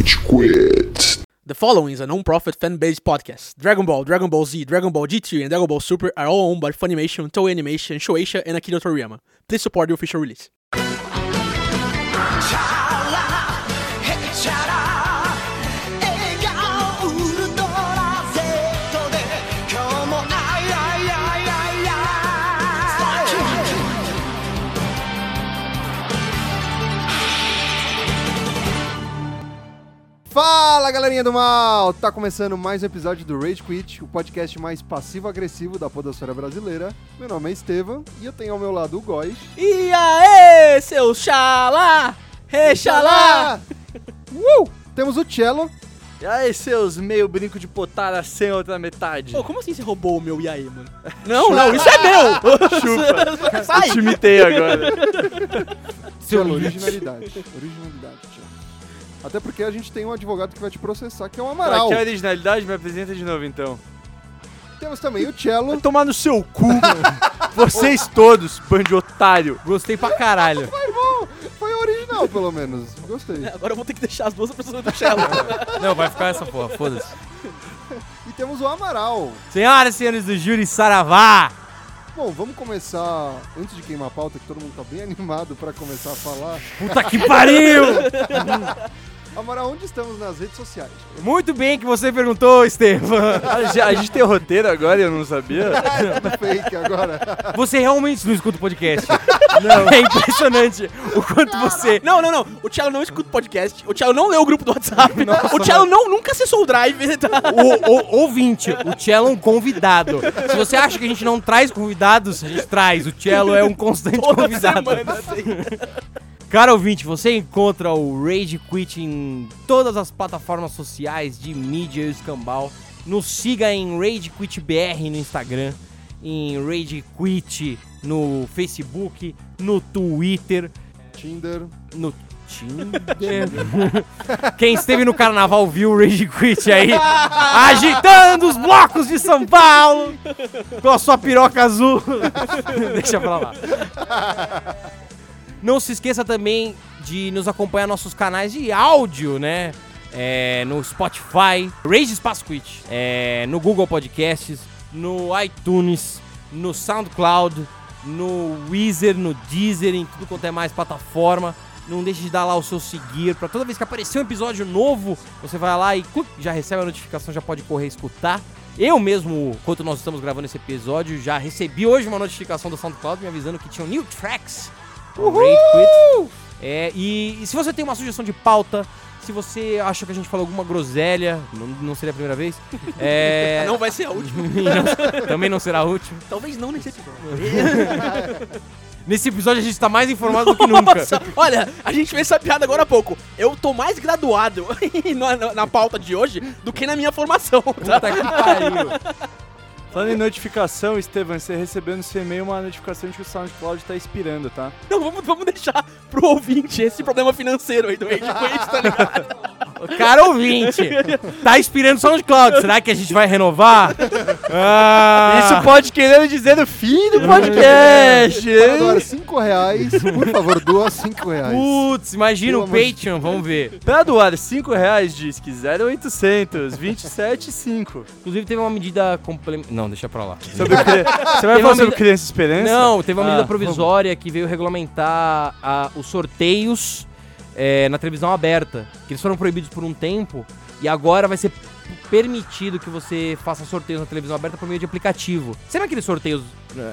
Rage Quit. The following is a non-profit fan-based podcast. Dragon Ball, Dragon Ball Z, Dragon Ball GT, and Dragon Ball Super are all owned by Funimation, Toei Animation, Shueisha, and Akira Toriyama. Please support the official release. Fala galerinha do mal! Tá começando mais um episódio do Rage Quit, o podcast mais passivo-agressivo da podosfera brasileira. Meu nome é Estevam e eu tenho ao meu lado o Góis. E aí, seu xalá! Rexalá! Uh! Temos o Cello. E aí, seus meio brinco de potara sem outra metade? Pô, como assim você roubou o meu Iaê, mano? Não, não, isso é meu! Chupa! Sai! Eu te imitei agora. Cello, originalidade. Originalidade, Cello. Até porque a gente tem um advogado que vai te processar, que é o Amaral. Aqui a originalidade, me apresenta de novo então. Temos também o Cello. Vai tomar no seu cu, Vocês todos, bando de otário. Gostei pra caralho. Foi bom! Foi original, pelo menos. Gostei. Agora eu vou ter que deixar as duas pessoas do Cello. Não, vai ficar essa porra, foda-se. E temos o Amaral. Senhoras e senhores do Júri Saravá! Bom, vamos começar, antes de queimar a pauta, que todo mundo tá bem animado pra começar a falar. Puta que pariu! Amaral, onde estamos nas redes sociais? Muito bem que você perguntou, Estevam. A gente, a gente tem roteiro agora e eu não sabia? Tudo fake agora. Você realmente não escuta o podcast. Não. É impressionante o quanto você... Não, não, não. O Cello não escuta o podcast. O Cello não lê o grupo do WhatsApp. o Cello não, nunca acessou o Drive. Tá? O, o- ouvinte, o Cello é um convidado. Se você acha que a gente não traz convidados, a gente traz. O Cello é um constante Toda convidado. semana tem. Cara ouvinte, você encontra o Rage Quit em todas as plataformas sociais de mídia e escambau. Nos siga em Rage Quit BR no Instagram, em Rage Quit no Facebook, no Twitter, Tinder. no Tinder. Quem esteve no carnaval viu o Rage Quit aí agitando os blocos de São Paulo com a sua piroca azul. Deixa pra lá. Não se esqueça também de nos acompanhar nossos canais de áudio, né? É, no Spotify, Rage Espaço Quit, é, no Google Podcasts, no iTunes, no SoundCloud, no Weezer, no Deezer, em tudo quanto é mais plataforma. Não deixe de dar lá o seu seguir, para toda vez que aparecer um episódio novo, você vai lá e já recebe a notificação, já pode correr e escutar. Eu mesmo, enquanto nós estamos gravando esse episódio, já recebi hoje uma notificação do SoundCloud me avisando que tinham new tracks Rage Quit. É, e, e se você tem uma sugestão de pauta, se você acha que a gente falou alguma groselha, não, não seria a primeira vez, é, Não vai ser a última. não- também não será útil. Talvez não nesse episódio. Nesse episódio a gente tá mais informado do que nunca. Nossa, olha, a gente fez essa piada agora há pouco. Eu tô mais graduado na, na- na pauta de hoje do que na minha formação, tá? Puta que pariu. Falando em notificação, Estevam, você recebeu no seu e-mail uma notificação de que o SoundCloud tá expirando, tá? Não, vamos, vamos deixar pro ouvinte esse problema financeiro aí do Quit, tá ligado? Cara ouvinte, tá inspirando o SoundCloud. Será que a gente vai renovar? Ah, Isso pode querer dizer o fim do podcast, hein? 5 reais, por favor, doa 5 reais. Putz, imagina Pelo o amor de Patreon, vamos ver. Pra doar 5 reais, diz que 0800 27 5. Inclusive teve uma medida complementar. Não, deixa pra lá. Sobre Você vai falar sobre medida- Criança Esperança? Não, teve uma medida Ah, provisória que veio regulamentar ah, os sorteios eh, na televisão aberta. Que eles foram proibidos por um tempo e agora vai ser permitido que você faça sorteios na televisão aberta por meio de aplicativo. Sabe aqueles sorteios?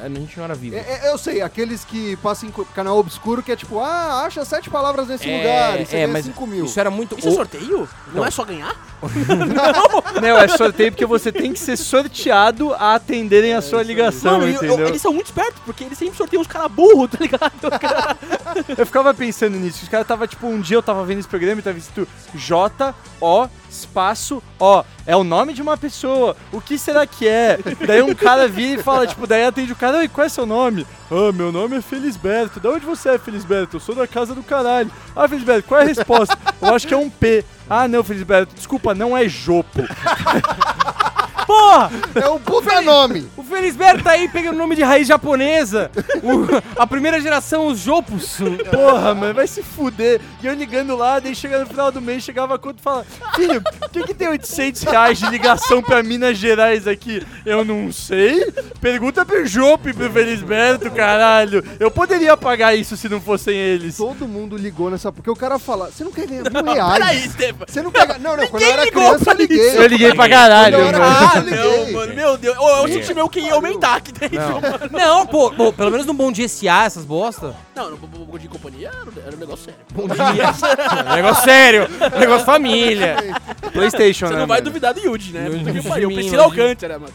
A gente não era vivo. É, é, eu sei, aqueles que passam em canal obscuro que é tipo, ah, acha sete palavras nesse É, lugar e você é, mas 5 mil. Isso era muito. Isso é o- sorteio? Não, Não. é só ganhar? Não, é sorteio porque você tem que ser sorteado a atenderem a sua ligação, Mano, eu- eu- eles são muito espertos, porque eles sempre sorteiam uns caras burros, tá ligado? Eu ficava pensando nisso. Os caras tava, tipo, um dia eu tava vendo esse programa e tava escrito J-O espaço O. É o nome de uma pessoa. O que será que é? daí um cara vira e fala, tipo, daí atende o cara, oi, qual é seu nome? Ah, meu nome é Felisberto. Da onde você é, Felisberto? Eu sou da casa do caralho. Ah, Felisberto, qual é a resposta? Eu acho que é um P. Ah, não, Felisberto, desculpa, não é Jopo. Porra! É um puta nome. O Felisberto tá aí pegando nome de raiz japonesa. O- a primeira geração, os Jopos. Porra, mano, vai se fuder. E eu ligando lá, daí chega no final do mês, chegava a conta e fala: Filho, o que, que tem 800 reais de ligação pra Minas Gerais aqui? Eu não sei. Pergunta pro Jope, pro Felisberto, caralho. Eu poderia pagar isso se não fossem eles. Todo mundo ligou nessa. Porque o cara fala: Você não quer ganhar mil reais? Peraí. Você não quer. Não, não, quando eu era ligou criança eu liguei. isso. Eu liguei pra caralho, Quando eu era mano. Ah, não, mano, meu Deus. Eu senti meu QI aumentar aqui dentro, mano. Não, pô, pô, pelo menos no Bom Dia SA, essas bosta. Não, no Bom de Companhia era, era um negócio sério. Bom Dia. negócio sério. Negócio família. PlayStation, Você né? não vai mano? duvidar do Yuji, né? Yuji Puta que pariu. Priscila Yuji. Alcântara, mano.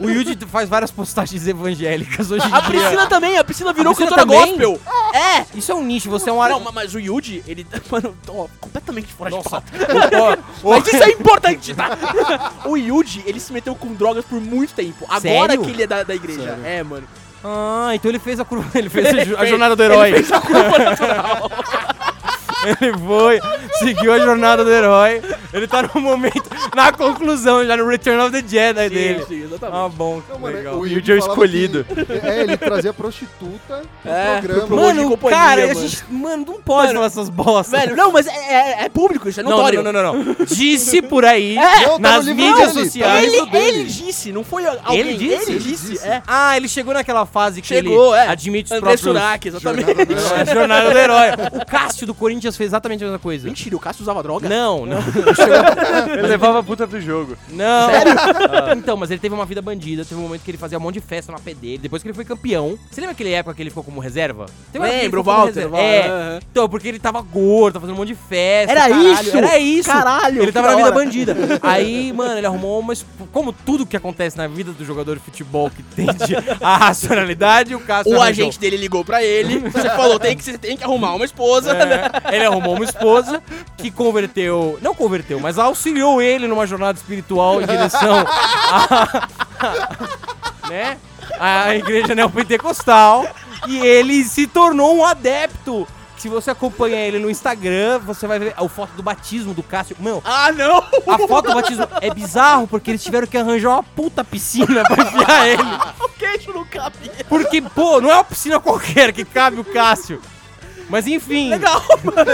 O Yuji faz várias postagens evangélicas hoje em A dia. Priscila também, a Priscila virou A Priscila cantora também? gospel. É! Isso é um nicho, você é um... ar- Não, ma- mas o Yuji, ele. Mano, ó, completamente fora de Nossa. pauta. Mas isso é importante, tá? o Yuji, ele se meteu com drogas por muito tempo. Agora Sério? que ele é da, da igreja. Sério? É, mano. Ah, então ele fez a curva. Ele fez a, jo- a jornada do herói. Ele fez a curva natural. Ele foi, seguiu a jornada do herói. Ele tá no momento, na conclusão, já no Return of the Jedi dele. sim, exatamente. Ah, bom, Não, mano, legal. o Yuji é o escolhido. que- é, ele trazia prostituta pro É, programa. pro- Mano, companhia, cara, a mano. gente, mano, não pode Mano, falar essas bostas. Velho, não, mas é, é- é público, isso é não, notório. não, não, não, não. Disse por aí, É, tá nas livro mídias dele, sociais. tá Ele, ele disse, não foi alguém. Ele disse? Ele disse, é. Ah, ele chegou naquela fase que Chegou, ele é. admite os André próprios... Surak, exatamente. Jornada. É, jornada do herói. O Cássio do Corinthians fez exatamente a mesma coisa. Mentira, o Cássio usava droga? Não, não, Ele levava puta pro jogo. não. Então, mas ele teve uma vida bandida, teve um momento que ele fazia um monte de festa na pé dele, depois que ele foi campeão. Você lembra aquele época que ele ficou como reserva? Lembro, o Walter. reserva. Walter, É, então, porque ele tava gordo, tava fazendo um monte de festa. Era caralho. isso? Era isso! Caralho, Ele tava na vida hora. bandida. Aí, mano, ele arrumou uma. Como tudo que acontece na vida do jogador de futebol que tende a racionalidade, o Cássio O arranjou. agente dele ligou pra ele, você falou, tem que, você tem que arrumar uma esposa. É, ele arrumou uma esposa que converteu, não converteu, mas auxiliou ele numa jornada espiritual em direção a, né, a igreja neopentecostal e ele se tornou um adepto. Se você acompanha ele no Instagram, você vai ver a foto do batismo do Cássio. Meu, Ah, não! a foto do batismo é bizarro porque eles tiveram que arranjar uma puta piscina pra enfiar ele. o queixo não cabia. Porque, pô, não é uma piscina qualquer que cabe o Cássio. Mas enfim. Legal,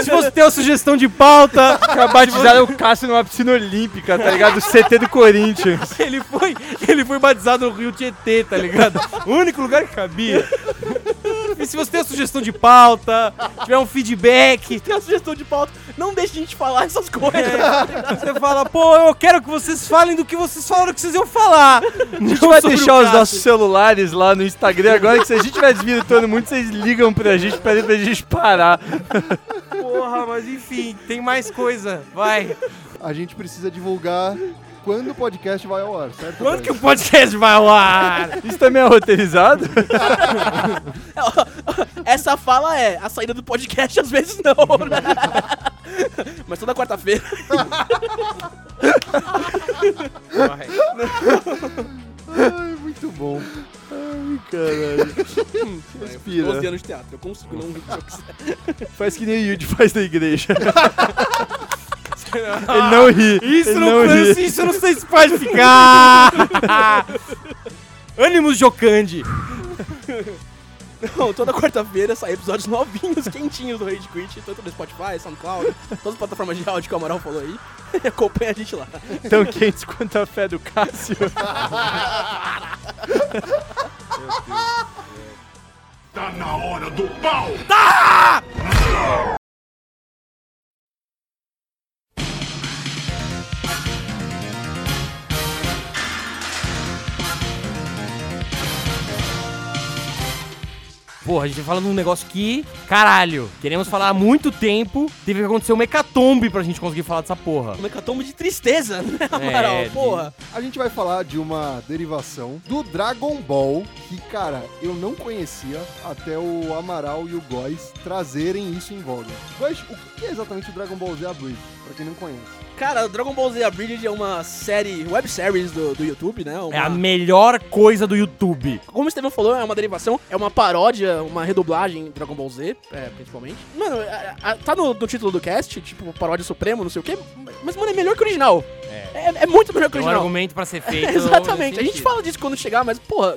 Se você tem uma sugestão de pauta, de batizar o Cássio numa piscina olímpica, tá ligado? O CT do Corinthians. ele foi, ele foi batizado no Rio Tietê, tá ligado? O único lugar que cabia. E se você tem uma sugestão de pauta, tiver um feedback, tem uma sugestão de pauta. Não deixe de a gente falar essas coisas. você fala, pô, eu quero que vocês falem do que vocês falaram que vocês iam falar. A gente vai deixar os nossos celulares lá no Instagram agora, que se a gente vai desvirtuando muito, vocês ligam pra gente, pedem pra gente parar. Porra, mas enfim, tem mais coisa. Vai. A gente precisa divulgar quando o podcast vai ao ar, certo? Quando que o podcast vai ao ar? Isso também é roteirizado? Essa fala é, a saída do podcast às vezes não, né? Mas toda quarta-feira. Ai, muito bom. Ai, caralho. Respira. 12 anos de teatro, eu consigo não rir se eu quiser. Faz que nem o Yuji faz da igreja. Ele não ri. Isso ele não, não ri. isso, isso não sei se pode ficar. Ânimos Jocande. Não, toda quarta-feira sai episódios novinhos, quentinhos do Rage Quit, tanto no Spotify, SoundCloud, todas as plataformas de áudio que o Amaral falou aí. Acompanha a gente lá. Tão quentes quanto a fé do Cássio. Tá na hora do pau! Porra, a gente fala de um negócio que, caralho, queremos falar há muito tempo. Teve que acontecer uma hecatombe pra gente conseguir falar dessa porra. Um hecatombe de tristeza, né, Amaral? É, de- Porra. A gente vai falar de uma derivação do Dragon Ball, que, cara, eu não conhecia até o Amaral e o Góis trazerem isso em voga. Góis, o que é exatamente o Dragon Ball Z Abridged, pra quem não conhece? Cara, Dragon Ball Z Abridged é uma série, web series do, do YouTube, né? Uma- É a melhor coisa do YouTube. Como o Estevão falou, é uma derivação, é uma paródia, uma redublagem em Dragon Ball Z, é, principalmente. Mano, a- a- tá no, no título do cast, tipo, paródia supremo, não sei o quê, mas, mano, é melhor que o original. É. É, é muito melhor que o Tem um original. argumento pra ser feito. Exatamente. A gente fala disso quando chegar, mas, porra,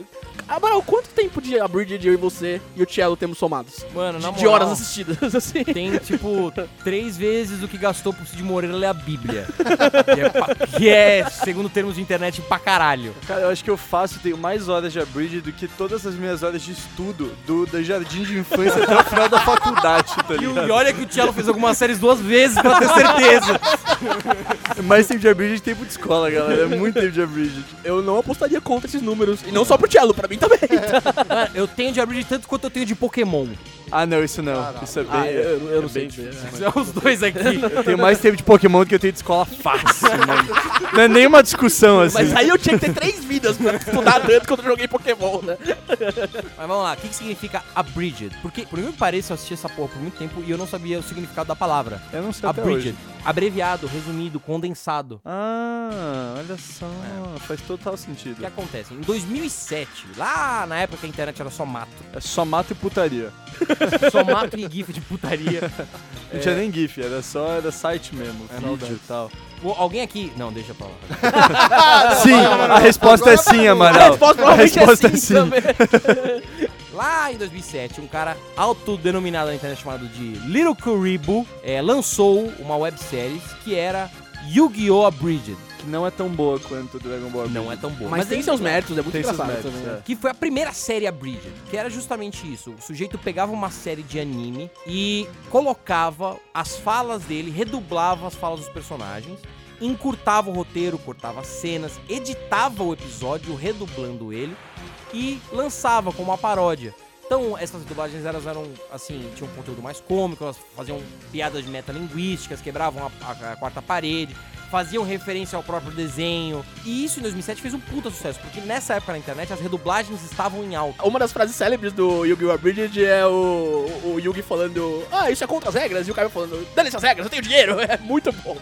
Amaral, quanto tempo de Abridged eu e você e o Cello temos somados? Mano, na De, de moral, horas assistidas, assim. Tem, tipo, três vezes o que gastou pro Cid Moreira ler a Bíblia. que, é pa- que é, segundo termos de internet, pra caralho. Cara, eu acho que eu faço, tenho mais horas de Abridge do que todas as minhas horas de estudo do, do jardim de infância até o final da faculdade, tá E, o- ligado? e olha que o Cello fez algumas séries duas vezes pra ter certeza. Mais tempo de Abridge que tempo de escola, galera. É muito tempo de Abridge. Eu não apostaria contra esses números. E não só pro Cello, pra mim também. Mano, eu tenho de Abridge tanto quanto eu tenho de Pokémon. Ah, não, isso não. Isso é bem. Ah, eu, eu é não sei. São os dois aqui. Eu tenho mais tempo de Pokémon do que eu tenho de escola fácil, mano. Não é nenhuma discussão assim. Mas aí eu tinha que ter três vidas pra estudar tanto quanto eu joguei Pokémon, né? Mas vamos lá, o que, que significa Abridged? Porque, por incrível que pareça, eu assisti essa porra por muito tempo e eu não sabia o significado da palavra. Eu não sei até Abridged. hoje. Abreviado, resumido, condensado. Ah, olha só. Faz total O que sentido. acontece? Em 2007, lá na época que a internet era só mato, É só mato e putaria. só mato e gif de putaria. Não tinha nem GIF, era só era site mesmo, vídeo e tal. Alguém aqui. Não, deixa pra lá. Sim, a resposta é sim, A Amaral. resposta provavelmente A resposta é sim, também. Lá em 2007, um cara autodenominado na internet chamado de Little Kuribo é, lançou uma websérie que era Yu-Gi-Oh! Abridged. Que não é tão boa quanto Dragon Ball. Não é tão boa. Mas, tem seus méritos, é muito Tem engraçado méritos, também. é. Que foi a primeira série Abridged, que era justamente isso. O sujeito pegava uma série de anime e colocava as falas dele, redublava as falas dos personagens, encurtava o roteiro, cortava cenas, editava o episódio, redublando ele e lançava como uma paródia. Então, essas dublagens elas eram, assim, tinham um conteúdo mais cômico, elas faziam piadas metalinguísticas, quebravam a, a- a quarta parede, faziam referência ao próprio desenho. E isso em 2007 fez um puta sucesso, porque nessa época na internet as redublagens estavam em alta. Uma das frases célebres do Yu-Gi-Oh! Abridged é o, o Yugi falando Ah, isso é contra as regras, e o cara falando Dane-se as regras, eu tenho dinheiro, é muito bom.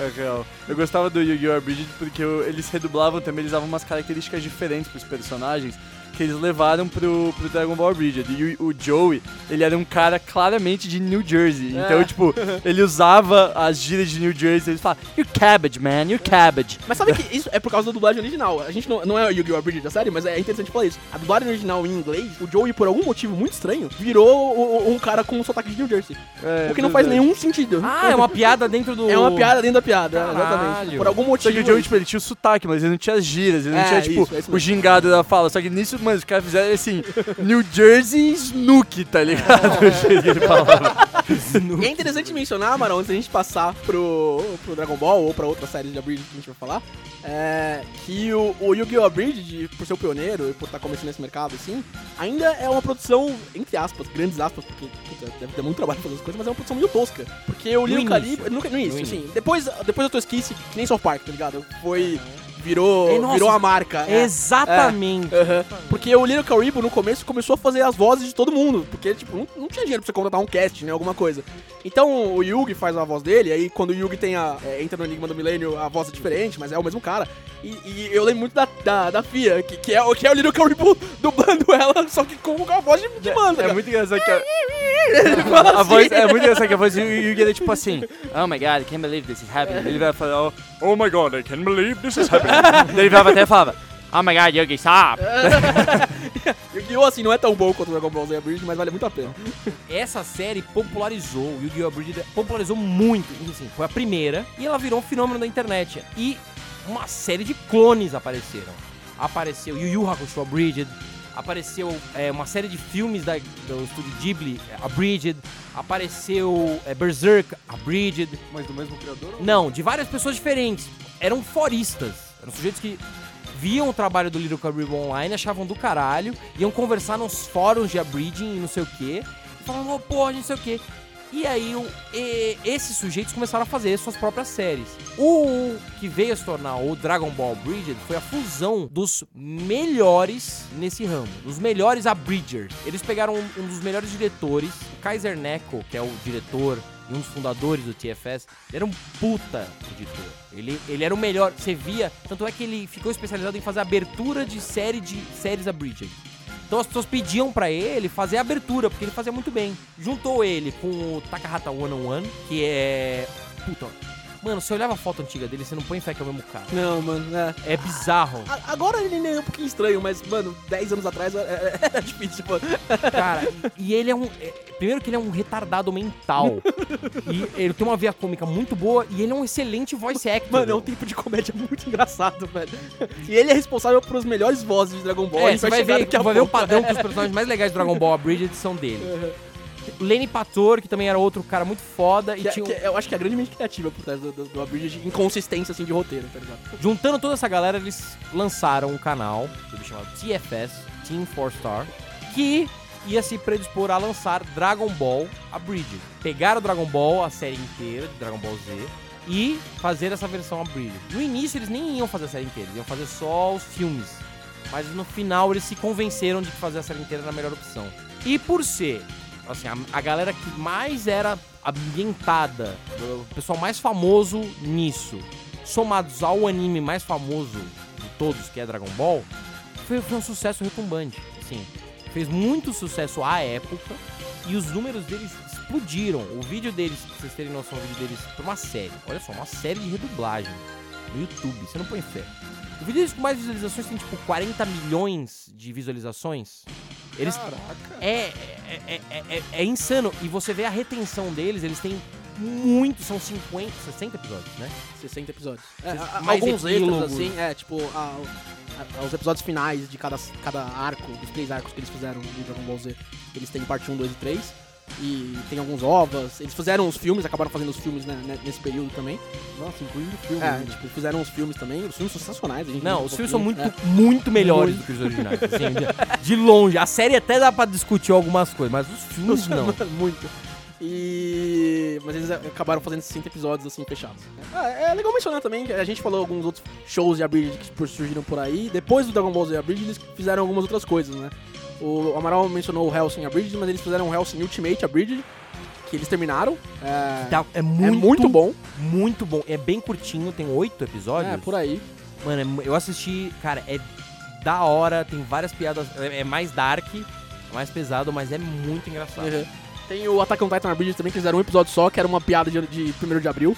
É real. Eu gostava do Yu-Gi-Oh! Abridged porque eu- eles redublavam também, eles davam umas características diferentes pros personagens que eles levaram pro, pro Dragon Ball Abridged. E o, o Joey, ele era um cara claramente de New Jersey. Então, É. tipo, ele usava as gírias de New Jersey. Ele falava, you're cabbage, man, you're cabbage. Mas sabe que isso é por causa da dublagem original. A gente não, não é o Yu-Gi-Oh! Abridged da série, mas é interessante falar isso. A dublagem original em inglês, o Joey, por algum motivo muito estranho, virou o- o- um cara com um sotaque de New Jersey. É, o que não faz nenhum sentido. Ah, é uma piada dentro do. É uma piada dentro da piada, Caralho. exatamente. Por algum Só motivo. que o Joey, tipo, ele tinha o sotaque, mas ele não tinha as gírias, ele não É, tinha, tipo, isso, é isso o gingado da fala. Só que nisso, mano, os caras fizeram assim, New Jersey Snook, tá ligado? O jeito que ele falava. E é interessante mencionar, Amaral, antes da gente passar pro, pro Dragon Ball ou pra outras séries de Abridged que a gente vai falar, é, que o, o Yu-Gi-Oh! Abridged, por ser o pioneiro e por estar começando nesse mercado assim, ainda é uma produção, entre aspas, grandes aspas, porque puta, deve ter muito trabalho fazer as coisas, mas é uma produção meio tosca. Porque o início. Calibre. No, no início, No sim. Depois, depois eu tô esqueci, que nem South Park, tá ligado? Foi. Virou, É, nossa, virou a marca. é. Exatamente. Aham. Porque o Little Caribo no começo começou a fazer as vozes de todo mundo. Porque, tipo, não, não tinha dinheiro pra você contratar um cast, né? Alguma coisa. Então o Yugi faz a voz dele, aí quando o Yugi tem a, é, entra no Enigma do Milênio, a voz é diferente, mas é o mesmo cara. E, e eu lembro muito da, da, da Fia, que, que, é, o- que é o Little Caribo dublando ela, só que com a voz de, de mano. É muito engraçado que a, fala a assim. voz é muito engraçado que a voz do Yugi era tipo assim, oh my god, I can't believe this is happening. Ele vai falar, oh, oh my god, I can't believe this is happening. Ele vai até e falava, oh my god, Yugi, stop. Yu-Gi-Oh! assim, não é tão bom quanto o Dragon Ball Z Bridge, mas vale muito a pena. Essa série popularizou, o Yu-Gi-Oh! Abridged popularizou muito, assim, foi a primeira, e ela virou um fenômeno da internet. E uma série de clones apareceram. Apareceu Yu Yu Hakusho Abridged, apareceu é, uma série de filmes da, do estúdio Ghibli, é, Abridged, apareceu é, Berserk, Abridged, Mas do mesmo criador? não, de várias pessoas diferentes. Eram foristas. Eram sujeitos que viam o trabalho do Little Caribe online, achavam do caralho, iam conversar nos fóruns de abridging e não sei o quê, e falavam, oh, porra, não sei o quê. E aí, o- e- esses sujeitos começaram a fazer suas próprias séries. O que veio a se tornar o Dragon Ball Bridged foi a fusão dos melhores nesse ramo, dos melhores abridgers. Eles pegaram um, um dos melhores diretores, o Kaiser Neko, que é o diretor e um dos fundadores do TFS, ele era um puta editor. Ele, ele era o melhor, você via, tanto é que ele ficou especializado em fazer abertura de série de séries abridged. Então as pessoas pediam pra ele fazer a abertura, porque ele fazia muito bem. Juntou ele com o Takahata One on One, que é. Puta. Mano, você olhava a foto antiga dele, você não põe fé que é o mesmo cara. Não, mano, é. É bizarro. A- Agora ele é um pouquinho estranho, mas, mano, 10 anos atrás era, era difícil, mano. Cara, e e ele é um. é- primeiro que ele é um retardado mental. e ele tem uma via cômica muito boa e ele é um excelente voice actor. Mano, é um tipo de comédia muito engraçado, velho. E ele é responsável pelas melhores vozes de Dragon Ball. É, a gente você vai chegar ver, daqui a vai ver o pouco. padrão que os personagens mais legais de Dragon Ball Abridged são dele. Lenny Pator, que também era outro cara muito foda. E Que é- tinha um- é- eu acho que é a grande mente criativa por trás do, do, do Abridged de inconsistência, assim, de roteiro, tá ligado? Juntando toda essa galera, eles lançaram um canal chamado TFS, Team 4 Star, que ia se predispor a lançar Dragon Ball Abridged. Pegar o Dragon Ball, a série inteira de Dragon Ball Z, e fazer essa versão Abridged. No início eles nem iam fazer a série inteira, eles iam fazer só os filmes. Mas no final eles se convenceram de que fazer a série inteira era a melhor opção. E por ser, assim, a, a galera que mais era ambientada, o pessoal mais famoso nisso, somados ao anime mais famoso de todos, que é Dragon Ball, foi, foi um sucesso retumbante. Assim, fez muito sucesso à época e os números deles explodiram. O vídeo deles, pra vocês terem noção, o vídeo deles pra uma série. Olha só, uma série de redublagem no YouTube. Você não põe fé. O vídeo deles com mais visualizações tem tipo 40 milhões de visualizações. Eles, Caraca. é, é, é, é- é- é insano. E você vê a retenção deles, eles têm muito, são 50, 60 episódios, né? 60 episódios. É, mais alguns epílogos. assim, é, tipo, os episódios finais de cada, cada arco, dos três arcos que eles fizeram em Dragon Ball Z, eles têm parte 1, 2 e 3. E tem alguns ovas. Eles fizeram os filmes, acabaram fazendo os filmes né, né, nesse período também. Nossa, incluindo filme. É, ainda. tipo, fizeram os filmes também. Os filmes são sensacionais. A gente Não, viu um os filmes são muito, pouquinho, muito melhores Muito. do que os originais. assim, de, de longe. A série até dá pra discutir algumas coisas, mas os é. filmes não. muito. E. Mas eles acabaram fazendo 60 episódios assim fechados. É, é legal mencionar também que a gente falou alguns outros shows de Abridged que surgiram por aí. Depois do Dragon Ball Z Abridged, eles fizeram algumas outras coisas, né? O Amaral mencionou o Hellsing Abridged, mas eles fizeram o Hellsing Ultimate Abridged, que eles terminaram. É, Tá- é, é muito, muito bom. Muito bom. É bem curtinho, tem oito episódios. É, por aí. Mano, é eu assisti, cara, é da hora, tem várias piadas. É, é mais dark, mais pesado, mas é muito engraçado. Uhum. Tem o Attack on Titan Abridged também, que fizeram um episódio só, que era uma piada de, de 1 de abril.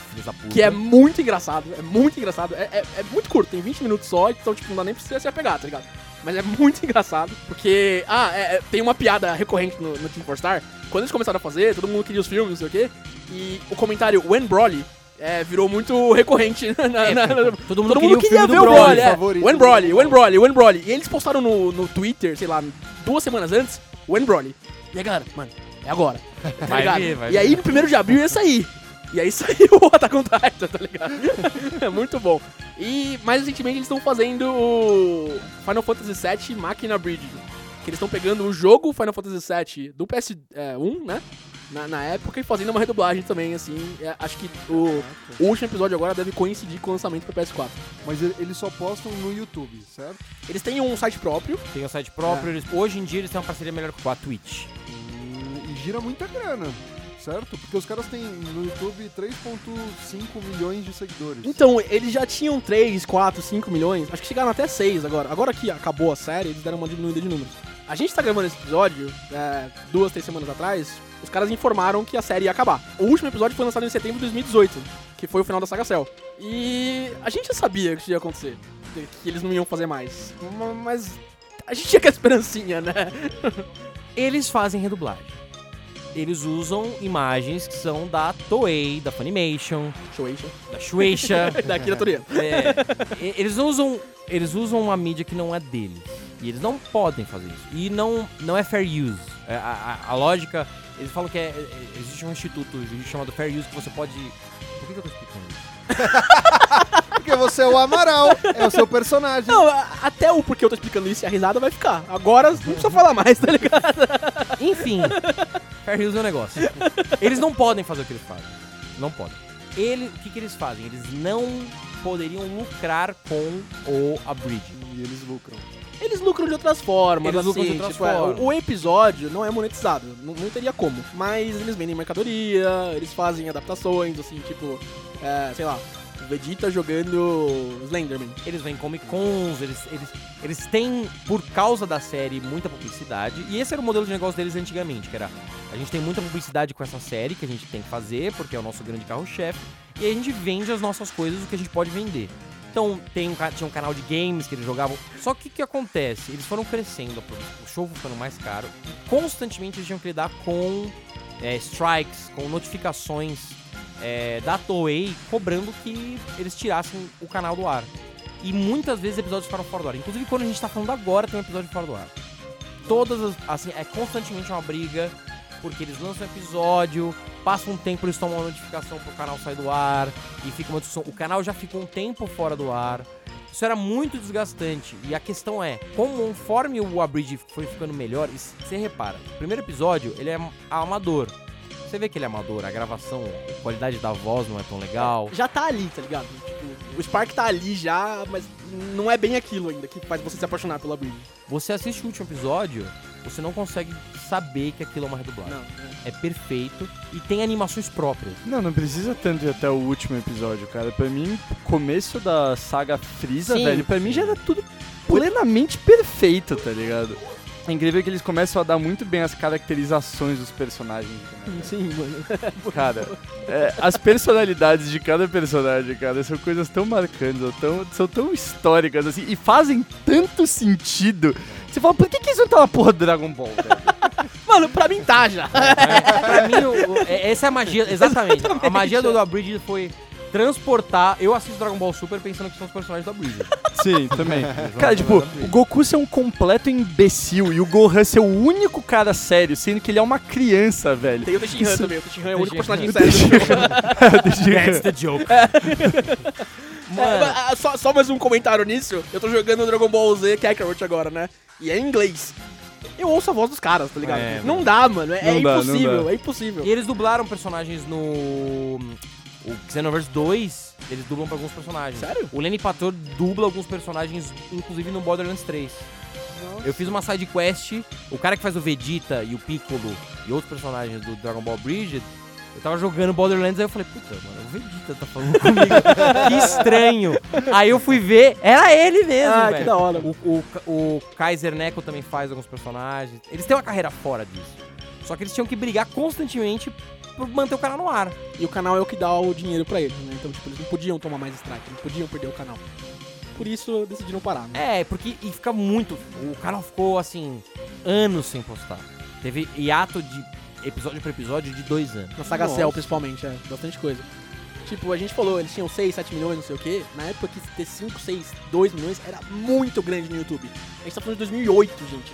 Que é muito engraçado, é muito engraçado. É, é- é muito curto, tem 20 minutos só, então, tipo, não dá nem pra você se apegar, tá ligado? Mas é muito engraçado, porque, ah, é- é- tem uma piada recorrente no, no Team 4 Star. Quando eles começaram a fazer, todo mundo queria os filmes, não sei o quê, e o comentário When Broly é, virou muito recorrente na, É, na- na- todo mundo Todo queria mundo o queria filme ver o Broly. Broly, é. When Broly. When Broly, When Broly. E eles postaram no, no Twitter, sei lá, duas semanas antes, When Broly. E aí, galera, mano, é agora. Tá Vai ligado? vir, vai e aí, vir. no primeiro de abril ia sair. E aí saiu o Attack on Titan, tá ligado? é muito bom. E mais recentemente eles estão fazendo o Final Fantasy VII Máquina Bridge. Que eles estão pegando o jogo Final Fantasy VII do PS1, né? Na, na época e fazendo uma redublagem também, assim. É, acho que o, o último episódio agora deve coincidir com o lançamento pro PS4. Mas ele- eles só postam no YouTube, certo? Eles têm um site próprio. Tem o site próprio. eles- hoje em dia eles têm uma parceria melhor com a Twitch. Hum, E gira muita grana, certo? Porque os caras têm no YouTube 3.5 milhões de seguidores. Então, eles já tinham 3, 4, 5 milhões. Acho que chegaram até 6 agora. Agora que acabou a série, eles deram uma diminuída de números. A gente tá gravando esse episódio, é, duas, três semanas atrás, os caras informaram que a série ia acabar. O último episódio foi lançado em setembro de 2018, que foi o final da saga Cell. E a gente já sabia que isso ia acontecer, que eles não iam fazer mais. Ma- Mas a gente tinha que a esperancinha, né? Eles fazem redublagem. Eles usam imagens que são da Toei, da Funimation, Shueisha. da Shueisha. Da Akira Toriyama. É, e- eles usam eles usam uma mídia que não é deles. E eles não podem fazer isso. E não, não é fair use. É, a, a- a lógica, eles falam que é, é- existe um instituto chamado fair use que você pode. Por que, que eu tô explicando isso? Porque você é o Amaral, é o seu personagem. Não, a- até o porquê eu tô explicando isso e a risada vai ficar. Agora não precisa falar mais, tá ligado? Enfim, fair use é um negócio. Eles não podem fazer o que eles fazem. Não podem. Ele, o que, que eles fazem? Eles não poderiam lucrar com o Abridge. E eles lucram. Eles lucram de outras formas, Eles assim, lucram de outras tipo, é, formas. o, o episódio não é monetizado, não, não teria como. Mas eles vendem mercadoria, eles fazem adaptações, assim, tipo, é, sei lá, Vegeta jogando Slenderman. Eles vêm Comic Cons, eles, eles, eles têm, por causa da série, muita publicidade. E esse era o modelo de negócio deles antigamente, que era a gente tem muita publicidade com essa série que a gente tem que fazer, porque é o nosso grande carro-chefe. e a gente vende as nossas coisas, o que a gente pode vender. Então tem um, tinha um canal de games que eles jogavam. Só que o que acontece? Eles foram crescendo, o show foi ficando mais caro. E constantemente eles tinham que lidar com é, strikes, com notificações é, da Toei cobrando que eles tirassem o canal do ar. E muitas vezes episódios ficaram fora do ar. Inclusive quando a gente tá falando agora tem um episódio fora do ar. Todas as. Assim, é constantemente uma briga, porque eles lançam um episódio, passa um tempo, eles tomam uma notificação pro canal sair do ar, e fica uma discussão. O canal já ficou um tempo fora do ar. Isso era muito desgastante. E a questão é, conforme o Abridge foi ficando melhor, você repara, o primeiro episódio, ele é amador. Você vê que ele é amador, a gravação, a qualidade da voz não é tão legal. Já tá ali, tá ligado? Tipo, o Spark tá ali já, mas não é bem aquilo ainda que faz você se apaixonar pela Bridge. Você assiste o último episódio, você não consegue saber que aquilo é uma redublagem. Não, né? É perfeito e tem animações próprias. Não, não precisa tanto ir até o último episódio, cara. Pra mim, o começo da saga Freeza, Sim, velho, pra mim já era tudo plenamente perfeito, tá ligado? É incrível que eles começam a dar muito bem as caracterizações dos personagens. né? Sim, mano. Cara, é, as personalidades de cada personagem, cara, são coisas tão marcantes, são tão, são tão históricas, assim, e fazem tanto sentido. Você fala, por que, que eles não estão na porra do Dragon Ball, velho? Mano, pra mim tá já. pra mim, o- o- é- essa é a magia, exatamente. A magia do Abridge foi transportar. Eu assisto Dragon Ball Super pensando que são os personagens do Abridge. Sim, também. Cara, tipo, o Goku ser um completo imbecil e o Gohan ser o único cara sério, sendo que ele é uma criança, velho. Tem o Tenshinhan Isso- também. O Tenshinhan é o único personagem sério. That's the joke. É, Mano, mas, ah, só, só mais um comentário nisso. Eu tô jogando Dragon Ball Z Kakarot agora, né? E é em inglês. Eu ouço a voz dos caras, tá ligado? É, não dá, mano. É, Não é dá, não impossível, dá. é impossível. e eles dublaram personagens no. O Xenoverse 2, eles dublam pra alguns personagens. Sério? O Lenny Pator dubla alguns personagens, inclusive no Borderlands 3. Eu fiz uma side quest, o cara que faz o Vegeta e o Piccolo e outros personagens do Dragon Ball Bridget, eu tava jogando Borderlands aí eu falei, puta, mano, o Vegeta tá falando comigo. que estranho. Aí eu fui ver, era ele mesmo, Ah, velho. que da hora. O, o, o Kaiser Neko também faz alguns personagens. Eles têm uma carreira fora disso. Só que eles tinham que brigar constantemente por manter o canal no ar. E o canal é o que dá o dinheiro pra eles, né? Então, tipo, eles não podiam tomar mais strike, não podiam perder o canal. Por isso, decidiram parar, né? É, porque e fica muito. O canal ficou assim, anos sem postar. Teve hiato de episódio por episódio de dois anos. Na Saga Nossa. Cell, principalmente, é. Bastante coisa. Tipo, a gente falou, eles tinham 6, 7 milhões, não sei o quê. Na época que ter 5, 6, 2 milhões era muito grande no YouTube. A gente tá falando de 2008, gente.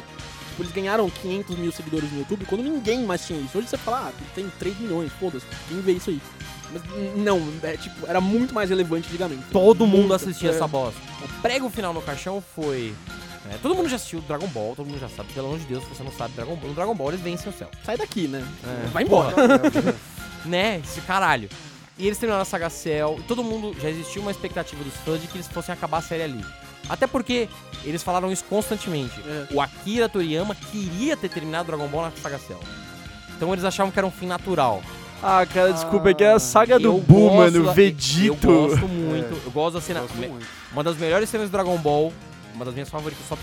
Tipo, eles ganharam 500 mil seguidores no YouTube quando ninguém mais tinha isso. Hoje você fala, ah, tem 3 milhões, foda-se, quem vê isso aí? Mas não, é, tipo, era muito mais relevante antigamente. Todo mundo Muito, assistia é. essa bosta. O prego final no caixão foi. é, todo mundo já assistiu Dragon Ball, todo mundo já sabe. Pelo amor de Deus, se você não sabe Dragon Ball, no Dragon Ball eles vencem o céu. Sai daqui, né? É. Vai embora. né? Esse caralho. E eles terminaram a saga Cell, e todo mundo já existia uma expectativa dos fãs de que eles fossem acabar a série ali. Até porque eles falaram isso constantemente. É. O Akira Toriyama queria ter terminado Dragon Ball na saga Cell. Então eles achavam que era um fim natural. Ah, cara, desculpa, é que é a saga do Buu, mano, da- Vegito. Eu gosto muito. Eu gosto da cena. Gosto me- muito. Uma das melhores cenas do Dragon Ball, uma das minhas favoritas, só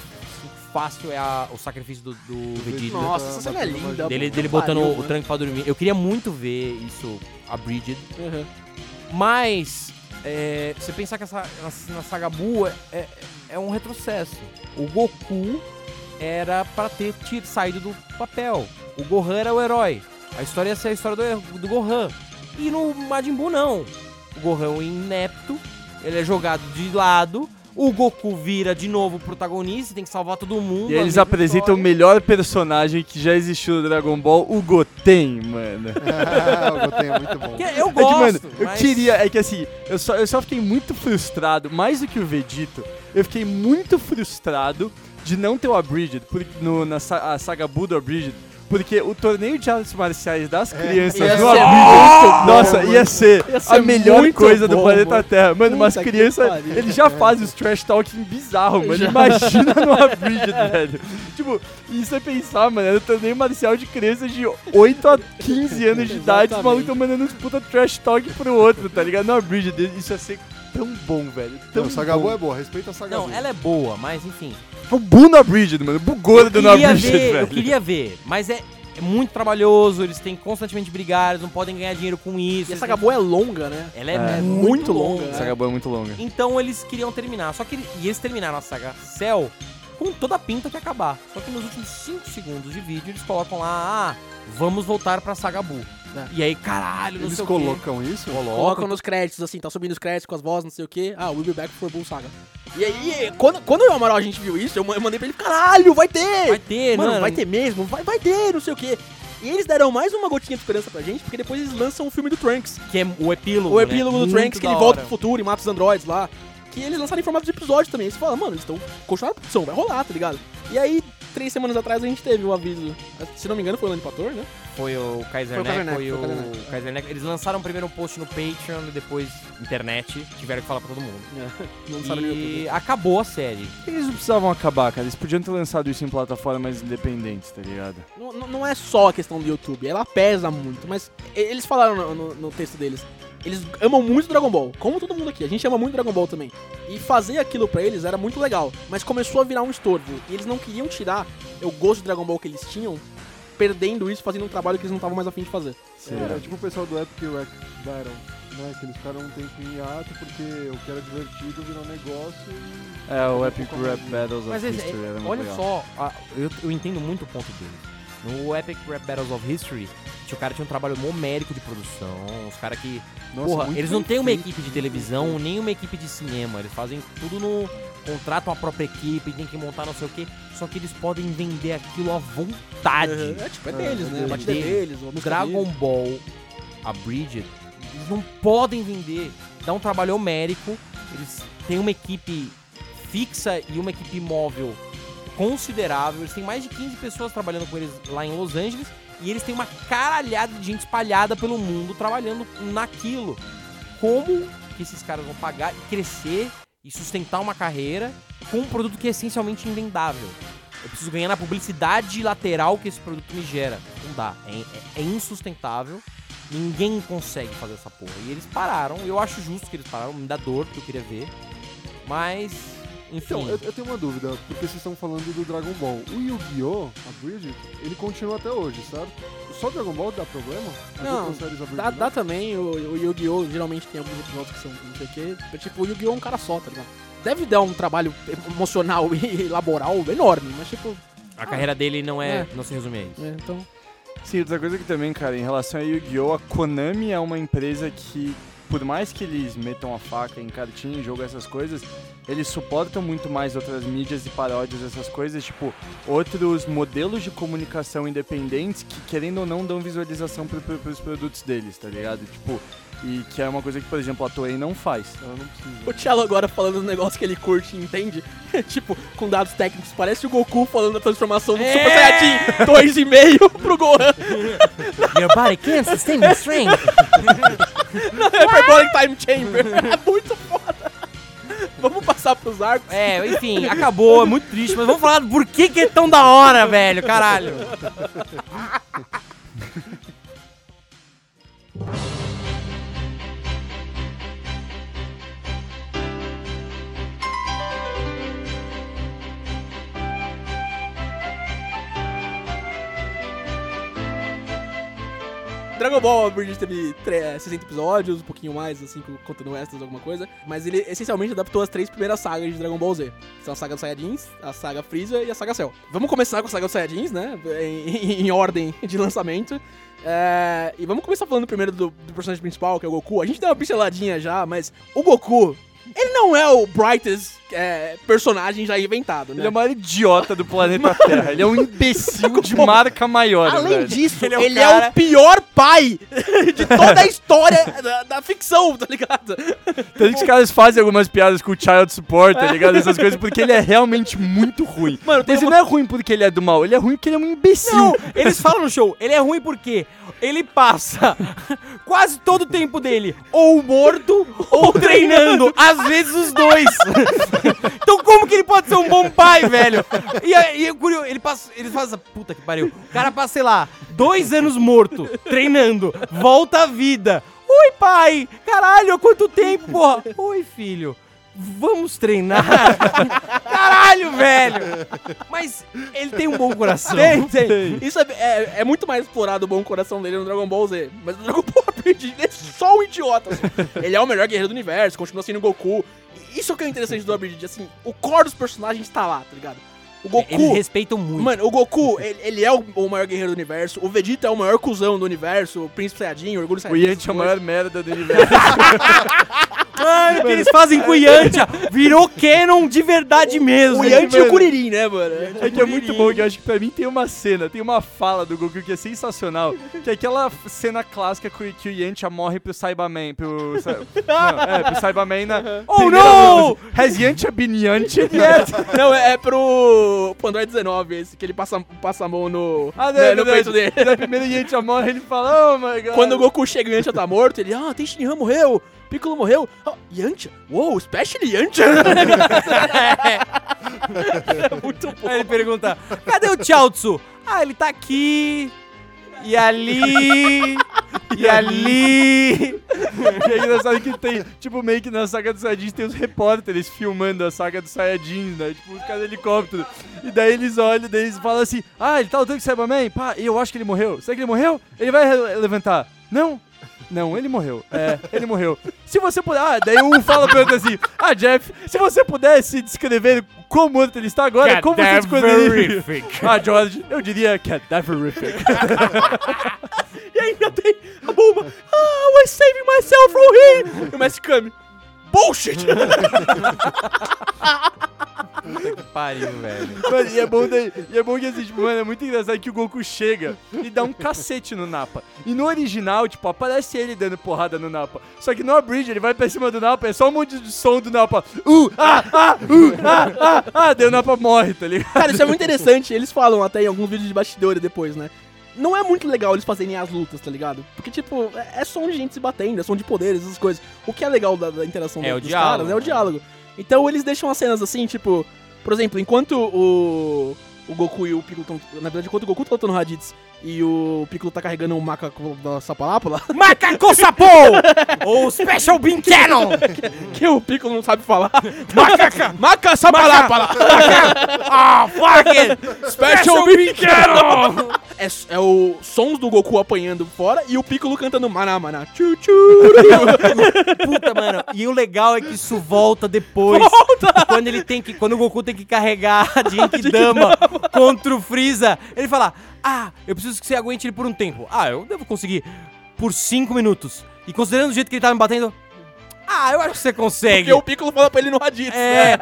fácil, é a- o sacrifício do, do Vegeta. Nossa, essa cena é linda. Dele, dele botando pariu, o mano. tranque pra dormir. Eu queria muito ver isso, a Bridget. Uhum. Mas, é, você pensar que essa, na, saga Buu é, é, é um retrocesso. O Goku era pra ter tir- saído do papel. O Gohan era o herói. A história ia ser a história do, do Gohan. E no Majin Buu, não. O Gohan é inepto, ele é jogado de lado. O Goku vira de novo o protagonista, tem que salvar todo mundo. E eles apresentam o história. melhor personagem que já existiu no Dragon Ball, o Goten, mano. o Goten é muito bom. Que eu É que, gosto, mano, eu mas- queria. É que assim, eu só, eu só fiquei muito frustrado, mais do que o Vegito, eu fiquei muito frustrado de não ter o Abridged por, no, na a saga Buu do Abridged. Porque o torneio de artes marciais das crianças ia no ser Abridged, muito nossa, bom, ia ser, Ia ser a melhor coisa do bom, planeta mano. Terra. Mano, Puta crianças, pariu. eles já fazem os trash talking bizarro, mano. Já. Imagina no Abridged, velho. Tipo, e você pensar, mano, era um torneio marcial de crianças de 8 a 15 anos de idade, os malucos tão mandando uns puta trash talk pro outro, tá ligado? No Abridged, isso ia ser tão bom, velho. Tão Não, Saga Buu bom. é boa, respeita a Saga Não, ela é boa, mas enfim. O Bu no Abridged, mano. O Bu gordo no queria Abridged, ver, velho. eu queria ver, mas é, é muito trabalhoso, eles têm que constantemente brigar, eles não podem ganhar dinheiro com isso. E a eles saga têm- boa é longa, né? Ela é, É, muito, muito longa. longa, Essa acabou é muito longa. Então eles queriam terminar. Só que e eles terminaram a saga Cell com toda a pinta de acabar. Só que nos últimos 5 segundos de vídeo eles colocam lá, ah, vamos voltar pra saga Buu. É. E aí, caralho, não Eles sei o colocam isso? quê. Colocam Colocam. nos créditos, assim, tá subindo os créditos com as vozes, não sei o quê. Ah, We'll Be Back for Bull Saga. E aí, quando, quando eu e o Amaral a gente viu isso, eu ma- eu mandei pra ele, caralho, vai ter! Vai ter, Mano, mano. vai ter mesmo? Vai, vai ter, não sei o quê. E eles deram mais uma gotinha de esperança pra gente, porque depois eles lançam o filme do Trunks. Que é o epílogo. O né? epílogo do Muito Trunks, que ele volta hora. pro futuro e mata os androides lá. Que eles lançaram em formato de episódio também. Aí Você fala, mano, eles estão continuando a produção, vai rolar, tá ligado? E aí, três semanas atrás, a gente teve o aviso. Se não me engano, foi o Lando Pator, né? Foi o Kaiser Foi o Kaiser Neck, Neck, foi foi o. Eles lançaram primeiro um post no Patreon e depois internet. Tiveram que falar pra todo mundo. Não lançaram no YouTube. E acabou a série. Eles não precisavam acabar, cara? Eles podiam ter lançado isso em plataformas independentes, tá ligado? Não, não- é só a questão do YouTube, ela pesa muito, mas eles falaram no, no- no texto deles. Eles amam muito Dragon Ball, como todo mundo aqui. A gente ama muito Dragon Ball também. E fazer aquilo pra eles era muito legal, mas começou a virar um estorvo. E eles não queriam tirar o gosto de Dragon Ball que eles tinham, perdendo isso, fazendo um trabalho que eles não estavam mais afim de fazer. É, é tipo o pessoal do Epic Rap Battle, né? Que eles ficaram um tempo em hiato porque o que era divertido virou negócio e... É, o Um Epic Rap Battles Mas of esse- History era muito olha legal. só, a- eu, eu entendo muito o ponto deles. No Epic Rap Battles of History, o cara tinha um trabalho momérico de produção, os caras que Nossa, Porra, eles não têm uma equipe de muito televisão, nem uma equipe de cinema. Eles fazem tudo no. Contratam a própria equipe, tem que montar não sei o quê. Só que eles podem vender aquilo à vontade. É, tipo, é É, deles, é né? A deles. batida é deles, música Dragon deles. Ball, a Bridget, eles não podem vender. Dá um trabalho homérico. Eles têm uma equipe fixa e uma equipe móvel considerável. Eles têm mais de 15 pessoas trabalhando com eles lá em Los Angeles. E eles têm uma caralhada de gente espalhada pelo mundo trabalhando naquilo. Como que esses caras vão pagar e crescer e sustentar uma carreira com um produto que é essencialmente invendável? Eu preciso ganhar na publicidade lateral que esse produto me gera. Não dá. É, é- é insustentável. Ninguém consegue fazer essa porra. E eles pararam. Eu acho justo que eles pararam. Me dá dor, porque eu queria ver. Mas, enfim. Então, eu, eu tenho uma dúvida, porque vocês estão falando do Dragon Ball. O Yu-Gi-Oh!, a Bridget, ele continua até hoje, certo? Só o Dragon Ball dá problema? As Não, séries Bridget Dá, não? dá também, o, o Yu-Gi-Oh! geralmente tem alguns episódios que são não sei o quê. Tipo, o Yu-Gi-Oh! é um cara só, tá ligado? Deve dar um trabalho emocional e laboral enorme, mas tipo. a carreira dele não é, É. não se resume a isso. é, então. Sim, outra coisa que também, cara, em relação a Yu-Gi-Oh!, a Konami é uma empresa que, por mais que eles metam a faca em cartinha, jogo, essas coisas, eles suportam muito mais outras mídias e paródias, essas coisas, tipo, outros modelos de comunicação independentes que, querendo ou não, dão visualização pro, pro, pros produtos deles, tá ligado? Tipo, e que é uma coisa que, por exemplo, a Toei não faz. Ela não precisa. O Thiago agora falando um negócio que ele curte e entende, tipo, com dados técnicos, parece o Goku falando da transformação do É! Super Saiyajin 2,5 pro Gohan. Your body can't sustain the strength. Hyperbolic Time Chamber. É muito foda. Vamos passar pros arcos. É, enfim, acabou, é muito triste, mas vamos falar do por que, que é tão da hora, velho, caralho. Dragon Ball, a Bridge teve tre- 60 episódios, um pouquinho mais, assim, contando extras, alguma coisa. Mas ele essencialmente adaptou as três primeiras sagas de Dragon Ball Z. São a saga dos Saiyajins, a saga Freeza e a saga Cell. Vamos começar com a saga dos Saiyajins, né? Em, em ordem de lançamento. É, e vamos começar falando primeiro do, do personagem principal, que é o Goku. A gente deu uma pinceladinha já, mas o Goku, ele não é o brightest é, personagem já inventado, né? Ele é o maior idiota do planeta Terra. Ele é um imbecil de marca maior, Além disso, Ele ele, é o é, cara- o pior pai de toda a história da, da ficção, tá ligado? Tanto que os caras fazem algumas piadas com o child support, tá ligado? Essas coisas, porque ele é realmente muito ruim. Mano, tem Mas ele não é ruim porque ele é do mal, ele é ruim porque ele é um imbecil. Não, eles falam no show, ele é ruim porque ele passa quase todo o tempo dele ou morto ou treinando, às vezes os dois. então como que ele pode ser um bom pai, velho? E curioso, ele passa, ele faz, puta que pariu, o cara passa, sei lá, dois anos morto, treinando, volta à vida. Oi, pai! Caralho, há quanto tempo, porra? Oi, filho. Vamos treinar? Caralho, velho! Mas ele tem um bom coração. Tem, tem. Isso é, é, é muito mais explorado o bom coração dele no Dragon Ball Z. Mas no Dragon Ball RPG ele é só um idiota. assim. Ele é o melhor guerreiro do universo, continua sendo o Goku. Isso é o que é interessante do RPG, assim, o core dos personagens tá lá, tá ligado? O Goku. Eles respeitam muito. Mano, o Goku, ele, ele é o, o maior guerreiro do universo. O Vegeta é o maior cuzão do universo. O Príncipe Saiyajin, o Orgulho O Saiyajin. Yanti é a maior merda do universo. Mano, o que eles fazem com o Yantia virou canon de verdade mesmo. O Yanti e o. Kuririn, né, mano? É que é muito bom, que eu acho que pra mim tem uma cena, tem uma fala do Goku que é sensacional, que é aquela cena clássica que, o- Yantia morre pro Cyberman, pro... Não, é, pro Cyberman na Oh, primeira não! Has Yantia been Yantia yet? Não, é, é pro, pro Android 19 esse, que ele passa, passa a mão no, Ah, né, não, no peito dele. Na primeira Yantia morre, ele fala, oh my god. Quando o Goku chega e o Yantia tá morto, ele, ah, tem Shinhan morreu, Piccolo morreu. Ah, Yantia? Uou, especially Yantia? Muito bom. Aí ele pergunta: cadê o Chaozu? Ah, ele tá aqui. E ali. e ali. E é engraçado que tem, tipo, meio que na saga dos Saiyajins tem os repórteres filmando a saga dos Saiyajins, né? Tipo, os caras helicóptero. E daí eles olham, daí eles falam assim, ah, ele tá lutando com o Cyberman? Pá, eu acho que ele morreu. Será que ele morreu? Ele vai levantar. Não? Não, ele morreu. É, ele morreu. Se você puder... Ah, daí um fala pro outro assim, ah, Jeff, se você pudesse descrever como morto ele está agora, como você descreveria? Ah, George, eu diria cadaverific. E ainda tem a bomba. Ah, I was saving myself from him. E o Kami. Bullshit! Pariu, velho. Mano, e é bom daí, e é bom que assim, tipo, mano, é muito engraçado que o Goku chega e dá um cacete no Napa. E no original, tipo, aparece ele dando porrada no Napa. Só que no Abridge ele vai pra cima do Napa, é só um monte de som do Napa. Uh, ah, ah, uh, ah, ah, ah, daí o Napa morre, tá ligado? Cara, isso é muito interessante. Eles falam até em alguns vídeos de bastidores depois, né? Não é muito legal eles fazerem as lutas, tá ligado? Porque, tipo, é é som de gente se batendo, é som de poderes, essas coisas. O que é legal da, da interação É do- o dos diálogo, caras, é o né? diálogo. Então eles deixam as cenas assim, tipo, por exemplo, enquanto o, o Goku e o Piccolo estão. Na verdade, enquanto o Goku tá lutando no Raditz e o Piccolo tá carregando o macaco da Sapalápala, Macaco Sapô! Ou Special Bean Cannon! que o Piccolo não sabe falar. Macaca! Maca Sapalápala! Ah, fuck it! Special Bean Cannon! É, é o sons do Goku apanhando fora e o Piccolo cantando maná, maná. Tchu, tchu. Puta, mano. E o legal é que isso volta depois. Quando ele tem que. Quando o Goku tem que carregar a Genkidama contra o Freeza, ele fala: Ah, eu preciso que você aguente ele por um tempo. Ah, eu devo conseguir por 5 minutos. E considerando o jeito que ele tá me batendo. Ah, eu acho que você consegue. Porque o Piccolo fala pra ele no Raditz. É.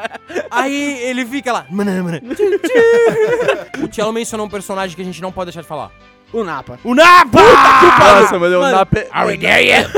Aí ele fica lá. Maná, maná. O Cello mencionou um personagem que a gente não pode deixar de falar. O Napa. O Napa! Nossa, mano, o Napa... é- Are we there yet?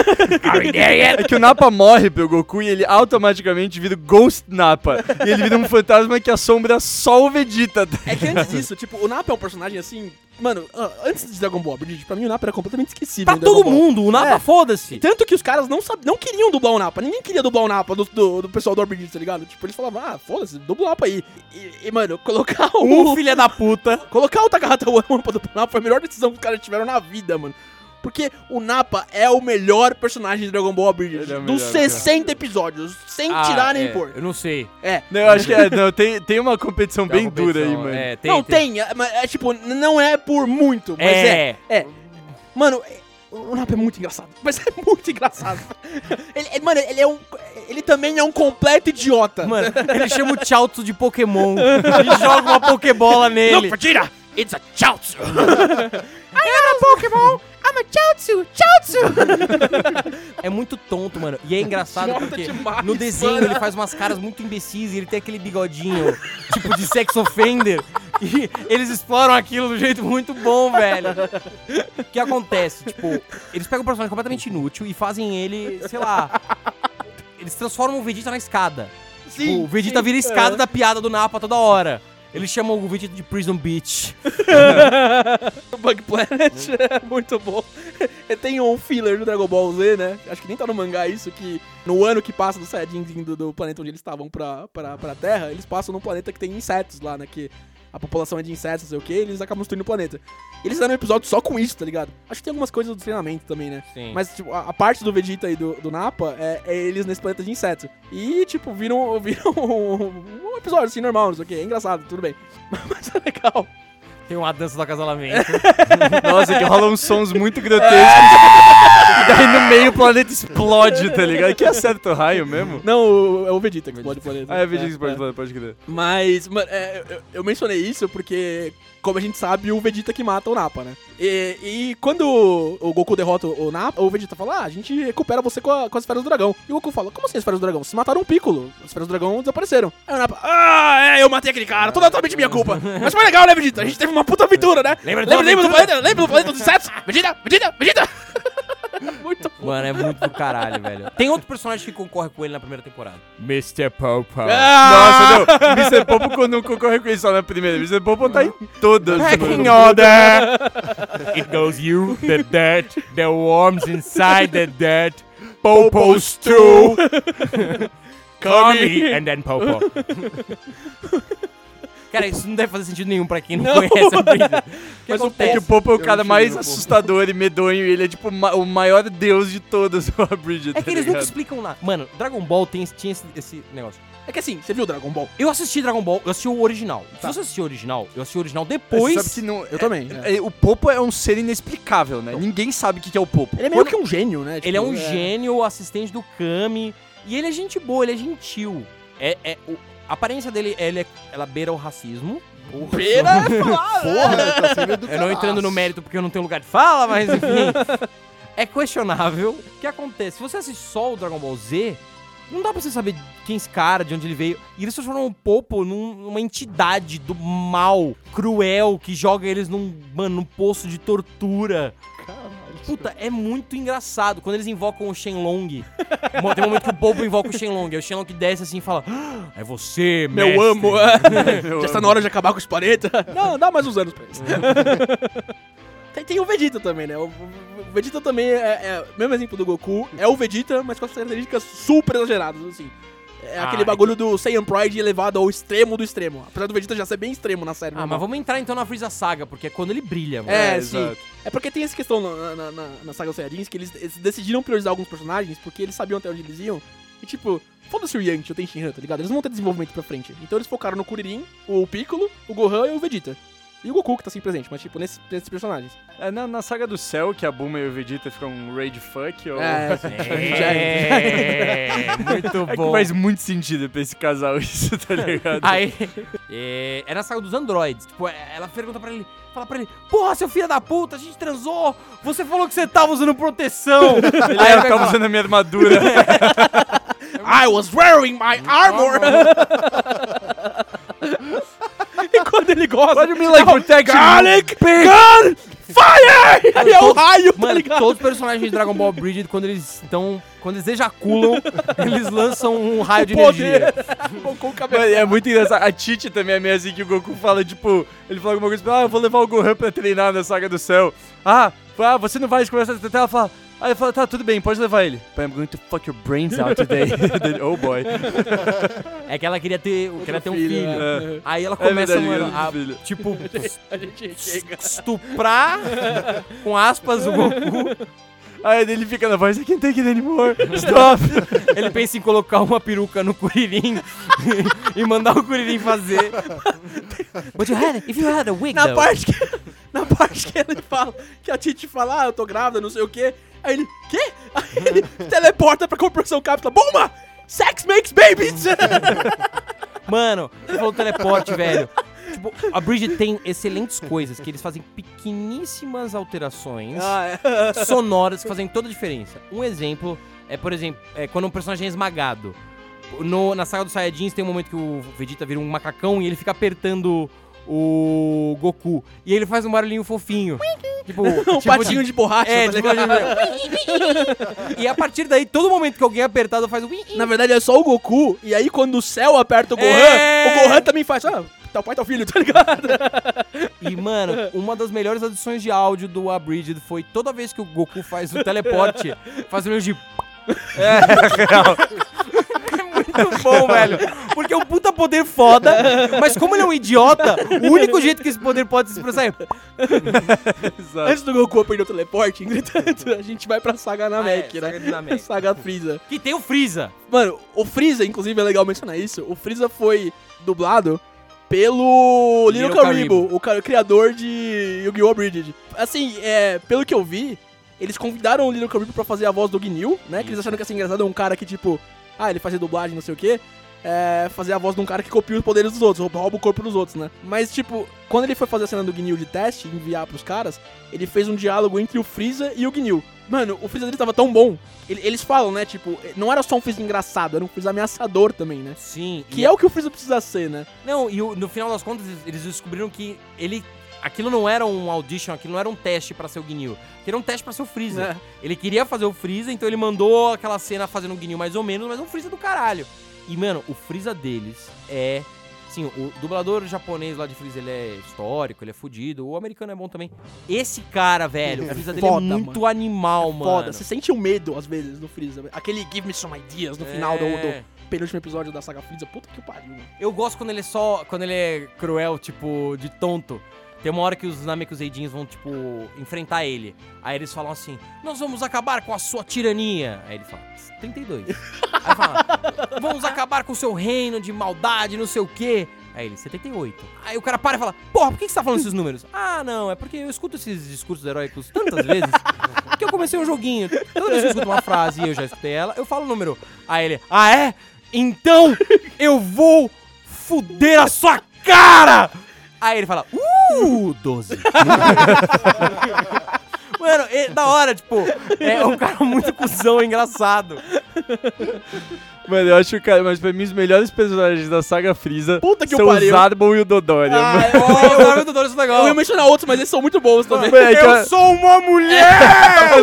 Are we there yet? É que o Napa morre pro Goku e ele automaticamente vira o Ghost Napa. e ele vira um fantasma que assombra só o Vegeta. É que antes disso, tipo, o Napa é um personagem assim. Mano, ah, antes de Dragon Ball Bridge, pra mim o Napa era completamente esquecível. Pra Dragon todo mundo, o Napa É. foda-se. Tanto que os caras não, sab... não queriam dublar o Napa. Ninguém queria dublar o Napa do, do, do pessoal do Orbit, tá ligado? Tipo, eles falavam, ah, foda-se, dubla o Napa aí. E, e, mano, colocar o. Um filho da puta. Colocar o Takahata Wano pra dublar o Napa foi a melhor decisão que os caras tiveram na vida, mano. Porque o Napa é o melhor personagem de Dragon Ball Bridge. Ele é dos melhor, 60 episódios. Sem tirar nem é, pôr. Eu não sei. É. Não, eu acho que é, não, tem, tem uma competição Tem bem uma dura aí, competição, mano. É, tem, não, tem. é, mas é tipo, não é por muito, mas é. É. É. Mano, é- o Napa é muito engraçado. Mas é muito engraçado. ele, é- mano, ele é um. Ele também é um completo idiota. Mano, ele chama o Chaozu de Pokémon e joga uma Pokébola nele. Vegeta, it's a Chaozu. É muito tonto, mano. E é engraçado porque demais, no desenho mano. ele faz umas caras muito imbecis e ele tem aquele bigodinho, tipo de sex offender. E eles exploram aquilo de um jeito muito bom, velho. O que acontece? Tipo, eles pegam um personagem completamente inútil e fazem ele, sei lá. Eles transformam o Vegeta na escada. Tipo, o Vegeta sim, vira escada é. da piada do Napa toda hora. Eles chamam o Vegeta de Prison Beach. Bug Planet é muito bom. Tem um filler do Dragon Ball Z, né? Acho que nem tá no mangá isso, que no ano que passa do Saiyajin indo do planeta onde eles estavam pra, pra, pra Terra, eles passam num planeta que tem insetos lá, né? Que a população é de insetos, não sei o que, eles acabam destruindo o planeta. E eles fizeram um episódio só com isso, tá ligado? Acho que tem algumas coisas do treinamento também, né? Sim. Mas, tipo, a, a parte do Vegeta e do, do Nappa é, é eles nesse planeta de insetos. E, tipo, viram, viram um, um episódio assim, normal, não sei o que. É engraçado, tudo bem. Mas é legal. Tem uma dança do acasalamento. Nossa, que rolam uns sons muito grotescos. e daí no meio o planeta explode, tá ligado? Que acerta o raio mesmo. Não, o- é o Vegeta que explode o planeta. Ah, é Vegeta que explode, pode crer. Mas, mano, é, eu, eu mencionei isso porque, como a gente sabe, o Vegeta que mata o Nappa, né? E, e quando o Goku derrota o Nappa, o Vegeta fala, ah, a gente recupera você com, a- com as esferas do dragão. E o Goku fala, como assim as esferas do dragão? Vocês mataram um Piccolo. As esferas do dragão desapareceram. Aí o Nappa, ah, é, eu matei aquele cara, totalmente minha culpa. Mas foi legal, né, Vegeta? A gente teve uma puta aventura, né? Lembra lembra, lembra do planeta? Lembra do planeta dos insetos? Vegeta, Vegeta, Vegeta! Muito bom. Mano, é muito do caralho, velho. Tem outro personagem que concorre com ele na primeira temporada. Mr. Popo. Ah! Nossa, não. Mr. Popo não concorre com ele só na primeira. Mr. Popo tá em todas. Hacking mano. order! It goes you, the dirt, the worms inside the dirt, Popo's too. Come and then Popo. Cara, isso não deve fazer sentido nenhum pra quem não, conhece a que Mas o, acontece? é o Popo é o Eu cara não mais o assustador e medonho. E ele é tipo ma- o maior deus de todos, o Bridget. É que eles nunca explicam nada. Mano, Dragon Ball tem, tinha esse, esse negócio. É que assim, você viu o Dragon Ball? Eu assisti Dragon Ball, eu assisti o original. Se Tá. você assistiu o original, eu assisti o original Pois, depois. sabe que não, Eu também, é- é- o Popo é um ser inexplicável, né? Ninguém sabe o que é o Popo. Ele é meio que um gênio, né? Ele é Tipo, um gênio, assistente do Kami. E ele é gente boa, ele é gentil. É, é, o- a aparência dele, ele é- ela beira o racismo. Beira é falar, né? Porra, tá sendo Eu não entrando no mérito porque eu não tenho lugar de fala, mas enfim. é questionável. O que acontece? Se você assiste só o Dragon Ball Z, não dá pra você saber quem é esse cara, de onde ele veio. E eles transformam o Popo num- numa entidade do mal, cruel, que joga eles num, mano, num poço de tortura. Puta, é muito engraçado. Quando eles invocam o Shenlong, tem um momento que o Bobo invoca o Shenlong, aí o Shenlong desce assim e fala: "Ah, É você, Meu mestre." amo. Já está na hora de acabar com os planetas. Não, dá mais uns anos pra isso. tem, tem o Vegeta também, né? O, o- o Vegeta também é, é, mesmo exemplo do Goku, é o Vegeta, mas com as características super exageradas, assim. É Ah, aquele é bagulho do Saiyan Pride elevado ao extremo do extremo. Apesar do Vegeta já ser bem extremo na série. Ah, mas vamos entrar então na Freeza Saga, porque é quando ele brilha, mano. É, É, sim. exato. É porque tem essa questão na, na, na, na saga dos Saiyajins que eles, eles decidiram priorizar alguns personagens porque eles sabiam até onde eles iam. E tipo, foda-se o Yanti, o Tenshinhan, tá ligado? Eles não vão ter desenvolvimento pra frente. Então eles focaram no Kuririn, o Piccolo, o Gohan e o Vegeta. E o Goku, que tá sempre presente, mas tipo, nesses, nesses personagens. É na, na saga do céu que a Buma e o Vegeta ficam um rage fuck? Ou... É, É, muito É que bom. faz muito sentido pra esse casal isso, tá ligado? Aí, é, é na saga dos androids. Tipo, é, ela pergunta pra ele, fala pra ele, porra, seu filho da puta, a gente transou, você falou que você tava usando proteção. Ele Aí é, ele tava fala, usando a minha armadura. I was wearing my armor! Quando ele gosta. Pode me like protection. Garlic! Gun! Fire! Aí é o raio, tá Mano, ligado? todos os personagens de Dragon Ball Bridget, quando eles estão. Quando eles ejaculam, eles lançam um raio de energia. O cabelo. Mano, é muito engraçado. A Titi também é meio assim que o Goku fala, tipo, ele fala alguma coisa, tipo, ah, eu vou levar o Gohan pra treinar na saga do céu. Ah, ah você não vai conversar até ela fala. Aí ele fala, tá, tudo bem, pode levar ele. But I'm going to fuck your brains out today. oh boy. É que ela queria ter, queria ter um filho. é. Aí ela É começa, verdade, mano, a, filho. tipo, A gente chega. estuprar, com aspas, o Goku. Aí ele fica na voz, I can't take it anymore. Stop. Ele pensa em colocar uma peruca no Kuririn e mandar o Kuririn fazer. But you had, if you had a wig, Na though. parte que. Na parte que ele fala, que a Titi fala, ah, eu tô grávida, não sei o quê. Aí ele, quê? Aí ele teleporta pra corporação cápsula. Buma! Sex makes babies! Mano, você falou teleporte, velho. Tipo, a Bridget tem excelentes coisas, que eles fazem pequeníssimas alterações ah, é. sonoras que fazem toda a diferença. Um exemplo é, por exemplo, é quando um personagem é esmagado. No- na saga dos Saiyajins tem um momento que o Vegeta vira um macacão e ele fica apertando o Goku. E ele faz um barulhinho fofinho. Tipo, Um tipo patinho de, borracha, É, tá tipo? E a partir daí, todo momento que alguém é apertado faz um... Na verdade é só o Goku, e aí quando o céu aperta o Gohan, É. o Gohan também faz, ah, tal pai, tal filho, tá ligado? E, mano, uma das melhores adições de áudio do Abridged foi toda vez que o Goku faz o teleporte, faz o de... muito bom, velho. Porque é um puta poder foda, mas como ele é um idiota, o único jeito que esse poder pode se expressar é. Antes do Goku aprender o teleporte, entretanto, a gente vai pra saga Namek, Ah, é, né? saga. Saga Freeza. Que tem o Freeza. Mano, o Freeza, inclusive, é legal mencionar isso. O Freeza foi dublado pelo Little, Karibo. o, cara- o criador de Yu-Gi-Oh! Bridget. Assim, é, pelo que eu vi, eles convidaram o Little Karibo pra fazer a voz do Gnil, né? Que eles acharam que ia ser engraçado, é um cara que, tipo, ah, ele fazia dublagem, não sei o quê. É, fazer a voz de um cara que copia os poderes dos outros, rouba rouba o corpo dos outros, né? Mas, tipo, quando ele foi fazer a cena do Gnil de teste, enviar pros caras, ele fez um diálogo entre o Freeza e o Gnil. Mano, o Freeza dele tava tão bom. ele- eles falam, né? Tipo, não era só um Freeza engraçado, era um Freeza ameaçador também, né? Sim. Que é o que o Freeza precisa ser, né? Não, e o- no final das contas, eles- eles descobriram que ele. Aquilo não era um audition, aquilo não era um teste pra ser o Gnil. Aquilo era um teste pra ser o Freeza. É. Ele queria fazer o Freeza, então ele mandou aquela cena fazendo o Gnil mais ou menos, mas um Freeza do caralho. E, mano, o Freeza deles é. Sim, o dublador japonês lá de Freeza, ele é histórico, ele é fudido. O americano é bom também. Esse cara, velho, o Freeza dele foda, é muito animal, mano. Foda, você sente o medo às vezes do Freeza. Aquele Give Me Some Ideas no final do, É. do penúltimo episódio da saga Freeza. Puta que pariu, mano. Eu gosto quando ele é só. Quando ele é cruel, tipo, de tonto. Tem uma hora que os Namekuseidins vão, tipo, enfrentar ele. Aí eles falam assim: Nós vamos acabar com a sua tirania. Aí ele fala: 32. Aí fala: Vamos acabar com o seu reino de maldade, não sei o quê. Aí ele: 78. Aí o cara para e fala: Porra, por que você tá falando esses números? Ah, não, é porque eu escuto esses discursos heróicos tantas vezes que eu comecei um joguinho. Toda vez que eu escuto uma frase e eu já escutei ela, eu falo o número. Aí ele: Ah, é? Então eu vou fuder a sua cara! Aí ele fala, uh, 12. Mano, é da hora, tipo, é um cara muito cuzão, engraçado. Mano, eu acho que, mas pra mim, os melhores personagens da saga Freeza Puta que são o Zarbon e o Dodoria. Ah, mano. é, Oh, o nome do Doris é eu legal. ia mencionar outros, mas eles são muito bons também. Mano, é eu- sou uma mulher!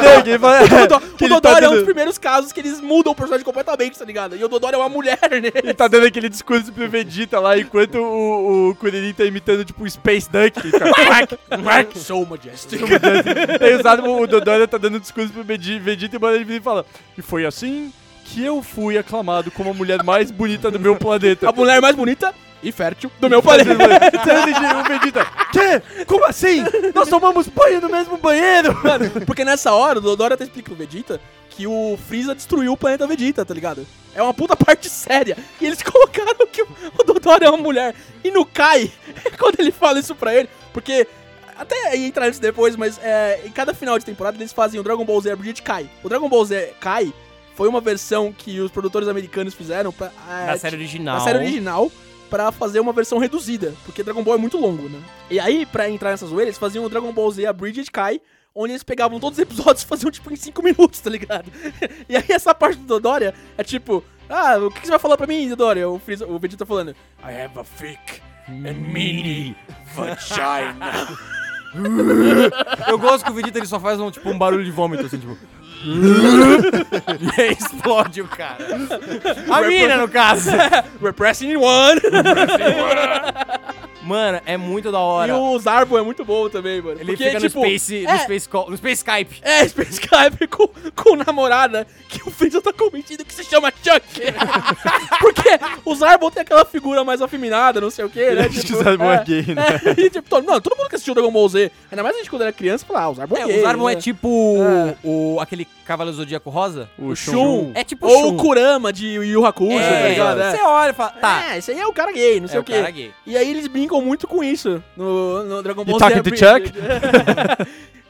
O, o tá Dodoro é um dos primeiros casos que eles mudam o personagem completamente, tá ligado? E o Dodoro é uma mulher, né? Ele tá dando aquele discurso pro Vegeta lá, enquanto o, o Kuririn tá imitando, tipo, o Space Duck. que fica, "Quack, quack". So majestic. Aí o Zarbon, o Dodoria tá dando discurso pro Vegeta e manda ele fala E foi assim que eu fui aclamado como a mulher mais bonita do meu planeta. A mulher mais bonita e fértil do meu planeta. o Vegeta, quê? Como assim? Nós tomamos banho no mesmo banheiro, mano. Porque nessa hora, o Dodoro até explica pro Vegeta que o Freeza destruiu o planeta Vegeta, tá ligado? É uma puta parte séria. E eles colocaram que o, o Dodoro é uma mulher. E no Kai, quando ele fala isso pra ele, porque. Até entrar nisso depois, mas é, em cada final de temporada eles fazem o Dragon Ball Z Bridget Kai. O Dragon Ball Z Kai foi uma versão que os produtores americanos fizeram pra. é, Na série original. na série original pra fazer uma versão reduzida, porque Dragon Ball é muito longo, né? E aí, pra entrar nessa zoeira, eles faziam o Dragon Ball Z, a Bridget Kai, onde eles pegavam todos os episódios e faziam, tipo, em 5 minutos, tá ligado? E aí, essa parte do Dodoria é tipo, ah, o que você vai falar pra mim, Dodoria? O, Freeza, o Vegeta falando, I have a thick and meaty vagina. Eu gosto que o Vegeta ele só faz um, tipo, um barulho de vômito, assim, tipo. E aí explode o cara. A mina, no caso. Repressing one. Mano, é muito da e hora. o Zarbo é muito bom também, mano. Ele Porque, fica tipo, no Space, é, no Space Call, no Space Skype. É, Space Skype com, com namorada que o Freeza tá cometindo que se chama Chuck. Porque o Zarbon tem aquela figura mais afeminada, não sei o que, né? Que o Zarbon é gay, né? É, e, tipo, todo, não, todo mundo que assistiu Dragon Ball Z, ainda mais a gente quando era criança, fala, ah, o Zarbon é, É, gay. o Zarbon né? é tipo É. o aquele Cavaleiro Zodíaco Rosa. O Shun. É tipo Ou Shun. o Kurama de Yu Hakusho, tá ligado? você É. olha e fala, tá, É, esse aí é o cara gay, não sei é o o quê. cara gay. E aí eles brincam muito com isso no, no Dragon Ball You Z. talking to Bridget.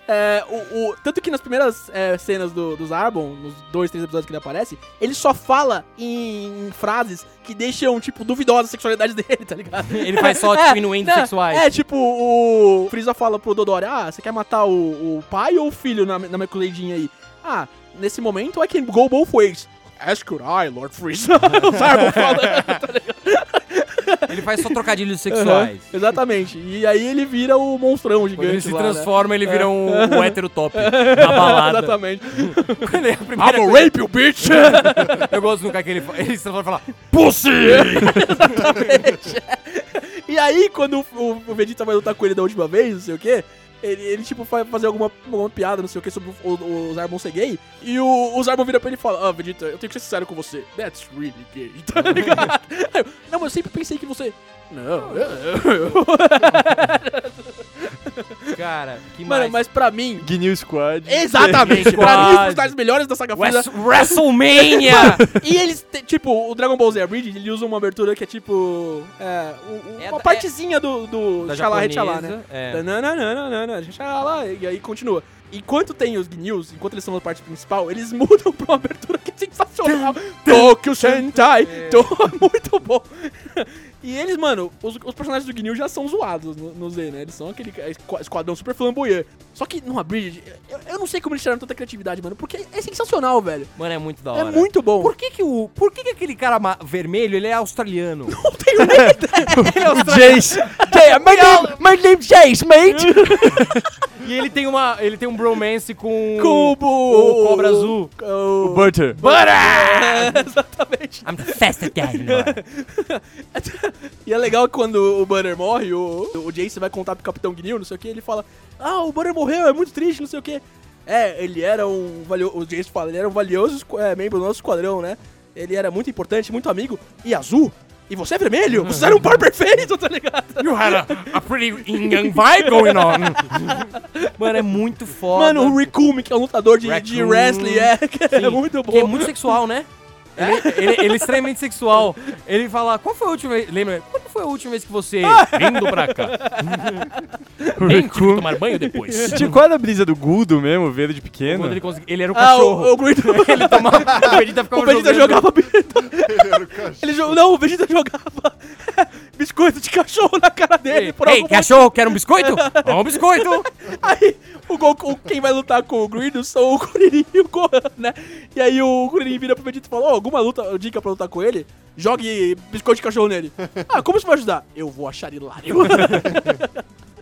É, o, o- tanto que nas primeiras é, cenas do, do Zarbon, nos dois, três episódios que ele aparece, ele só fala em, frases que deixam, tipo, duvidosa a sexualidade dele, tá ligado? Ele faz só, tipo, inuendos né, sexuais. É, tipo, o Freeza fala pro Dodori, ah, você quer matar o, o pai ou o filho na, na aí? Ah, nesse momento, I can go both ways. As could I, Lord Freeza. o Zarbon fala, tá ligado? Ele faz só trocadilhos sexuais. Uhum, exatamente. E aí ele vira o monstrão Quando gigante ele se lá, né? transforma, ele vira um, um hétero top na balada. Exatamente. Quando é a primeira I'm gonna rape you, bitch! Eu gosto do cara que ele, ele se transforma e fala Pussy! Exatamente. E aí, quando o- o Vegeta vai lutar com ele da última vez, não sei o quê, ele, ele, tipo, vai fazer alguma, alguma piada, não sei o que, sobre o, o, o ser gay. E o, o Zarbon vira pra ele e fala: Ah, Vegeta, eu tenho que ser sincero com você. That's really gay. Tá ligado? Não, mas eu sempre pensei que você. Não, eu- Cara, que Mano, mais? mas pra mim. Gnil Squad. Exatamente! pra mim, os personagens melhores da saga Freeza. Wres- WrestleMania! E eles, te- tipo, o Dragon Ball Z Abridged, ele usa uma abertura que é tipo. É, um- É uma da- partezinha do, do Da Xalá Rechalá, né? é. Nananana, Xalá, e aí continua. Enquanto tem os Gnews, enquanto eles são a parte principal, eles mudam pra uma abertura que é sensacional. Tokyo Sentai! Tô muito bom. E eles, mano, os, os personagens do Gnil já são zoados no, no Z, né? Eles são aquele esqua- esquadrão super flamboyant. Só que no Abridged, eu, eu não sei como eles tiraram tanta criatividade, mano, porque é sensacional, velho. Mano, é muito da É hora. muito bom. Por que que o... Por que que aquele cara vermelho, ele é australiano? Não tenho nem ideia. Jace. my, name, my name's Jace, mate! e ele tem uma... Ele tem um bromance com... Cubo! O Cobra Azul. O, Butter. É, exatamente. I'm the fastest guy. the world. E é legal que quando o Banner morre, o, o Jace vai contar pro Capitão Gnil, não sei o que, ele fala: Ah, o Banner morreu, é muito triste, não sei o que. É, ele era um valioso. O Jace fala, ele era um valioso é, membro do nosso esquadrão, né? Ele era muito importante, muito amigo. E azul? E você é vermelho? Você era um par perfeito, tá ligado? You had a, a pretty young vibe going on. Mano, é muito foda. Mano, o Rikumi, que é um lutador de, de wrestling, é, é muito bom. Que é muito sexual, né? Ele, ele- ele é extremamente sexual. Ele fala, qual foi a última vez... Lembra? Foi a última vez que você... Vindo pra cá. Nem tive que tomar banho depois. Tipo, qual era a brisa do Gudo mesmo, verde pequeno? Quando ele, consegui- ele era um Ah, cachorro. o, o Ele tomava... O Vegeta ficava O Vegeta jogando- jogava. Ele jo- Não, o Vegeta jogava biscoito de cachorro na cara dele Ei, por cachorro, quer um biscoito? Ó, um biscoito. Aí o Goku, quem vai lutar com o Gridos são o Kuririn e o Gohan, né? E aí o Kuririn vira pro Vegeta e fala: Ó, alguma luta, dica pra lutar com ele? Jogue biscoito de cachorro nele. ah, como isso vai ajudar? Eu vou achar hilário.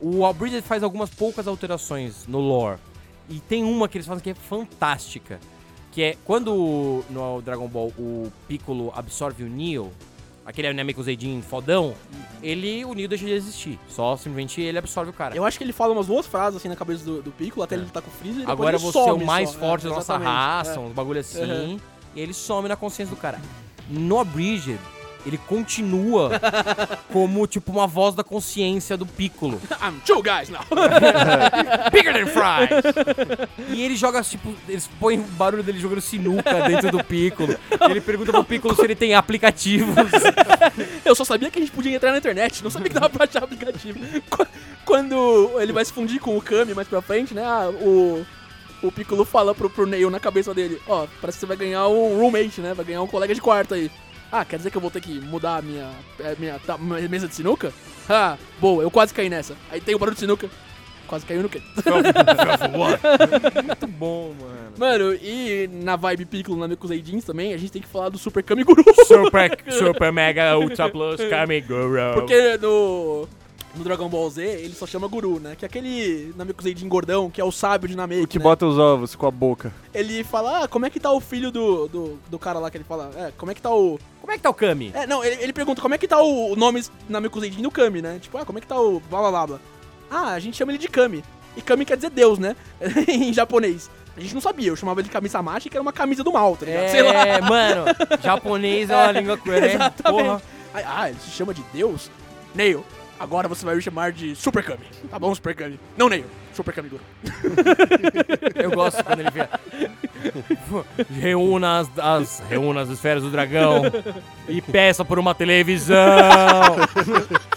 O Albridget faz algumas poucas alterações no lore. E tem uma que eles fazem que é fantástica. Que é quando no Dragon Ball o Piccolo absorve o Neo, aquele Namekusei fodão, ele, o Neo deixa de existir. Só simplesmente ele absorve o cara. Eu acho que ele fala umas duas frases assim na cabeça do, do Piccolo até ele lutar com o Freezer. e Agora ele você é o mais só. forte É, da nossa raça, É. uns bagulho assim. Uhum. E ele some na consciência do cara. No Abridged, ele continua como, tipo, uma voz da consciência do Piccolo. I'm two guys now. Bigger than fries! e ele joga, tipo, eles põem o barulho dele jogando sinuca dentro do Piccolo. E ele pergunta pro Piccolo se ele tem aplicativos. Eu só sabia que a gente podia entrar na internet, não sabia que dava pra achar aplicativo. Qu- Quando ele vai se fundir com o Kami mais pra frente, né? o, o Piccolo fala pro, pro Neil na cabeça dele: Ó, parece que você vai ganhar um roommate, né? Vai ganhar um colega de quarto aí. Ah, quer dizer que eu vou ter que mudar a minha, é, minha, tá, minha mesa de sinuca? Ah, boa, eu quase caí nessa. Aí tem o barulho de sinuca. Quase caiu no quê? Muito bom, mano. Mano, e na vibe Piccolo, na Mikusei Jeans também, a gente tem que falar do Super Kamiguru. Super, super mega ultra plus Kamiguro. Porque no, no Dragon Ball Z ele só chama Guru, né? Que é aquele Namekusei Jin gordão, que é o sábio de Namek, Que né? bota os ovos com a boca. Ele fala, ah, como é que tá o filho do, do, do cara lá que ele fala? É, como é que tá o... Como é que tá o Kami? É, não, ele, ele pergunta como é que tá o, o nome Namekusei Jin do Kami, né? Tipo, ah, como é que tá o blá blá blá blá. Ah, a gente chama ele de Kami. E Kami quer dizer Deus, né? em japonês. A gente não sabia, eu chamava ele de Kami-samashi, que era uma camisa do mal, tá ligado? Sei lá. É, mano, japonês é uma língua cruel, hein? Exatamente. Porra. Ah, ele se chama de Deus? Neil, agora você vai me chamar de Super Kami. Tá bom, Super Kami. Não, Neil. Super Kami Guru. Eu gosto quando ele vê. Reúna as, as- reúna as esferas do dragão e peça por uma televisão.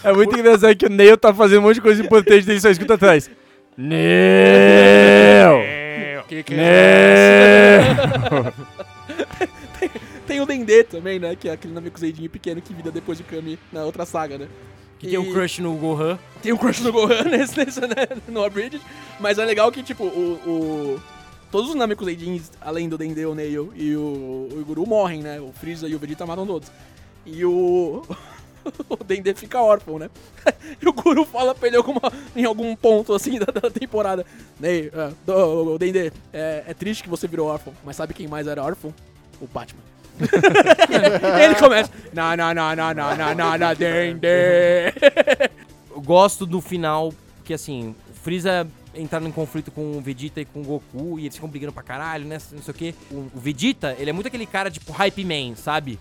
É muito engraçado que o Neil tá fazendo um monte de coisa importante e ele só escuta atrás. Neil! Que que Neil! Tem o Dendê também, né? Que é aquele Namekuseidinho pequeno que vira depois de Kami na outra saga, né? Que tem um crush no Gohan. Tem um crush no Gohan nesse, nesse, né, no Abridged. Mas é legal que, tipo, o... o- todos os Namekuseidins, além do Dendê, o Neil e o, o Guru, morrem, né? O Freeza e o Vegeta matam todos. E o... o Dendê fica órfão, né? E o Guru fala pra ele alguma, em algum ponto, assim, da, da temporada. Ney, é, do- o Dendê, é, é triste que você virou órfão, mas sabe quem mais era órfão? O Batman. ele começa. Na, na, na, na, na, na, na, na, den, den. Eu gosto do final, que assim, Freeza entrando em conflito com o Vegeta e com o Goku, e eles ficam brigando pra caralho, né? Não sei o quê. O, Vegeta, ele é muito aquele cara, tipo, hype man, sabe?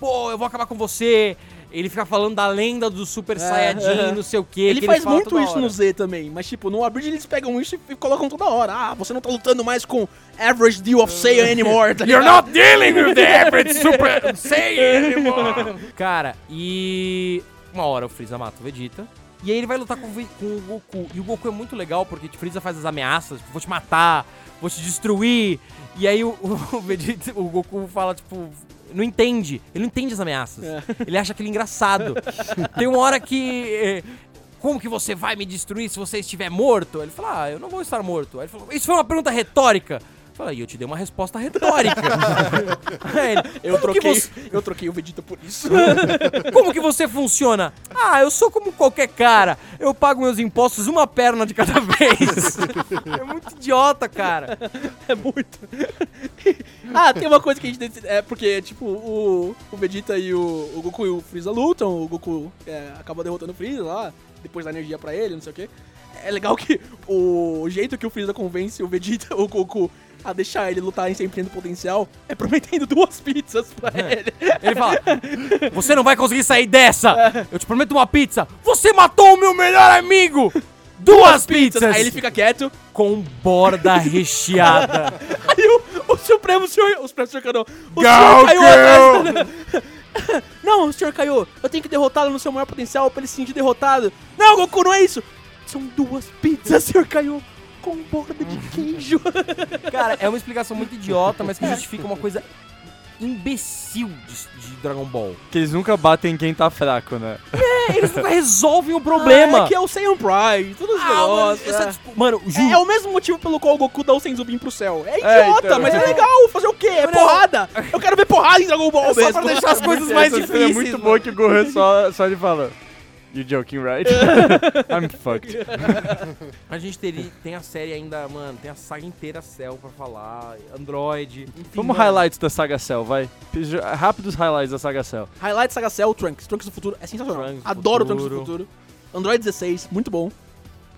Pô, eu vou acabar com você, ele fica falando da lenda do Super Saiyajin, é. não sei o quê. Ele que faz muito isso hora. no Z também, mas tipo, no Abridge eles pegam isso e colocam toda hora. Ah, você não tá lutando mais com Average Deal of Saiyan anymore, tá You're not dealing with the average Super Saiyan anymore. Cara, e uma hora o Freeza mata o Vegeta. E aí ele vai lutar com, com o Goku. E o Goku é muito legal porque tipo, o Freeza faz as ameaças, tipo, vou te matar, vou te destruir. E aí o, o Vegeta, o Goku fala, tipo, não entende. Ele não entende as ameaças. Ele acha aquilo engraçado. Tem uma hora que. eh, Como que você vai me destruir se você estiver morto? Ele fala, ah, eu não vou estar morto. Aí ele falou, isso foi uma pergunta retórica. Eu falei, eu te dei uma resposta retórica. Aí ele, Eu "Como que troquei, você- eu troquei o Vegeta por isso. como que você funciona? Ah, eu sou como qualquer cara. Eu pago meus impostos uma perna de cada vez. é muito idiota, cara. É muito. ah, tem uma coisa que a gente. É porque, tipo, o, o Vegeta e o, o Goku e o Freeza lutam. O Goku é, acaba derrotando o Freeza lá, depois dá energia pra ele, não sei o quê. É legal que o jeito que o Freeza convence o Vegeta, o Goku, a deixar ele lutar em sempre tendo potencial é prometendo duas pizzas pra ele. Ele fala: Você não vai conseguir sair dessa. Eu te prometo uma pizza. Você matou o meu melhor amigo. Duas pizzas. Aí ele fica quieto. com borda recheada. Aí o, o Supremo Senhor. O Supremo Senhor Kaiô. O Gal Senhor atrás. Não, o Senhor Kaiô, eu tenho que derrotá-lo no seu maior potencial pra ele se sentir derrotado. Não, Goku, não é isso. São duas pizzas, Senhor Kaiô, com borda de queijo. Cara, é uma explicação muito idiota, mas que justifica uma coisa imbecil de, de Dragon Ball. Que eles nunca batem quem tá fraco, né? É, eles nunca resolvem o problema. Ah, é que é o Saiyan Pride, todos os Ah, mano, essa é. dispu- mano, É, juro. é o mesmo motivo pelo qual o Goku dá o Senzubin pro céu. É É, idiota, então. mas é legal. Fazer o quê? É porrada. Eu quero ver porrada em Dragon Ball É só mesmo. pra deixar as coisas mais difíceis. É muito mano. boa que o Gohan só, só ele fala. You joking, right? I'm fucked. A gente teria, tem a série ainda, mano, tem a saga inteira Cell pra falar, Android. Enfim, Vamos mano. highlights da Saga Cell, vai. Rápidos highlights da Saga Cell. Highlight Saga Cell, Trunks. Trunks do futuro é sensacional. Trunks do Adoro o Trunks do futuro. futuro. Android 16, muito bom.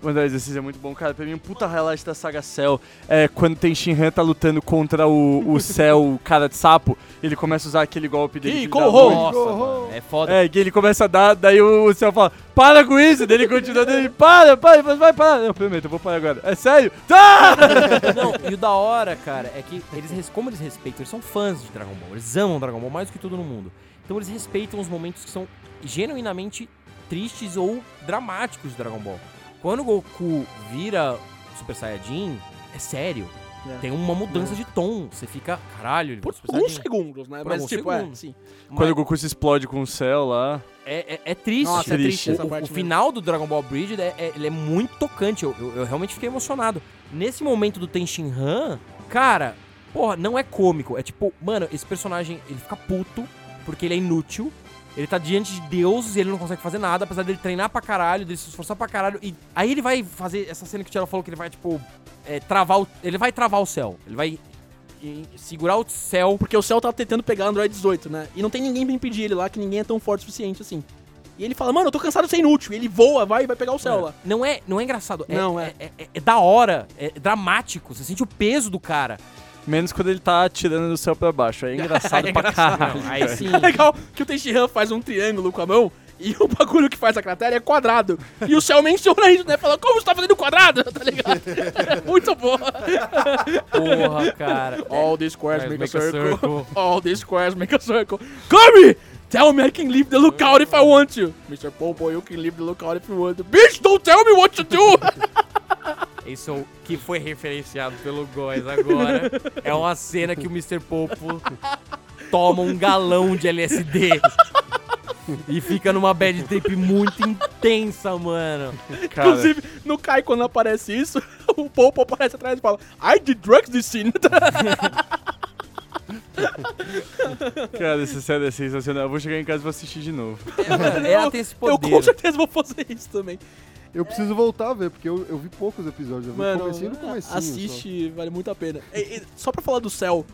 O André exercício é muito bom, cara. Pra mim, um puta highlight da Saga Cell é quando tem Shinhan tá lutando contra o, o Cell, o cara de sapo. Ele começa a usar aquele golpe dele. Ih, que corro! Nossa, mano, é foda. É, que ele começa a dar, daí o, o Cell fala, para com isso, daí ele continua, daí ele, para, para, vai, vai parar. Eu prometo, eu vou parar agora. É sério? Tá! Não, e o da hora, cara, é que eles, como eles respeitam, eles são fãs de Dragon Ball, eles amam Dragon Ball mais do que todo no mundo. Então eles respeitam os momentos que são genuinamente tristes ou dramáticos de Dragon Ball. Quando o Goku vira Super Saiyajin, é sério. É. Tem uma mudança de tom. Você fica, caralho, ele Por segundos, né? Por Mas tipo, é, segundos. sim. Quando o Goku se explode com o Cell lá. É, é, é triste. Nossa, é triste O- essa o, parte o mesmo. final do Dragon Ball Bridge é, é- ele é muito tocante. Eu, eu- eu realmente fiquei emocionado. Nesse momento do Tenshin Han, cara, porra, não é cômico. É tipo, mano, esse personagem ele fica puto porque ele é inútil. Ele tá diante de deuses e ele não consegue fazer nada, apesar dele treinar pra caralho, dele se esforçar pra caralho. E aí ele vai fazer essa cena que o Tiago falou que ele vai, tipo, é, travar o. Ele vai travar o céu. Ele vai segurar o céu. Porque o Cell tá tentando pegar Android 18, né? E não tem ninguém pra impedir ele lá, que ninguém é tão forte o suficiente assim. E ele fala, mano, eu tô cansado de ser inútil. E ele voa, vai e vai pegar o Cell lá. Não é, não é engraçado. É, Não, é. é, é- é da hora. É dramático. Você sente o peso do cara. Menos quando ele tá atirando do céu pra baixo. Aí é engraçado pra caralho. Aí sim. É legal que o Tenshinhan faz um triângulo com a mão e o bagulho que faz a cratera é quadrado. E o Cell menciona isso, né? Fala, como você tá fazendo quadrado? Tá ligado? É muito bom. Porra, cara. All these squares make, make a a circle. circle. All these squares make a circle. Come! Tell me I can leave the lookout if I want to. Mr. Popo, you can leave the lookout if you want to. Bitch, don't tell me what to do! Isso que foi referenciado pelo Góis agora é uma cena que o Mr. Popo toma um galão de LSD. E fica numa bad trip muito intensa, mano. Cara, Inclusive, no Kai, quando aparece isso, o Popo aparece atrás e fala I did drugs this scene. cara, essa série é sensacional. Eu vou chegar em casa e vou assistir de novo. Ela tem esse Eu com poder. certeza vou fazer isso também. Eu preciso voltar a ver, porque eu, eu vi poucos episódios. Eu vi o Mano, comecinho do comecinho. assiste, vale muito a pena. E- e só pra falar do céu,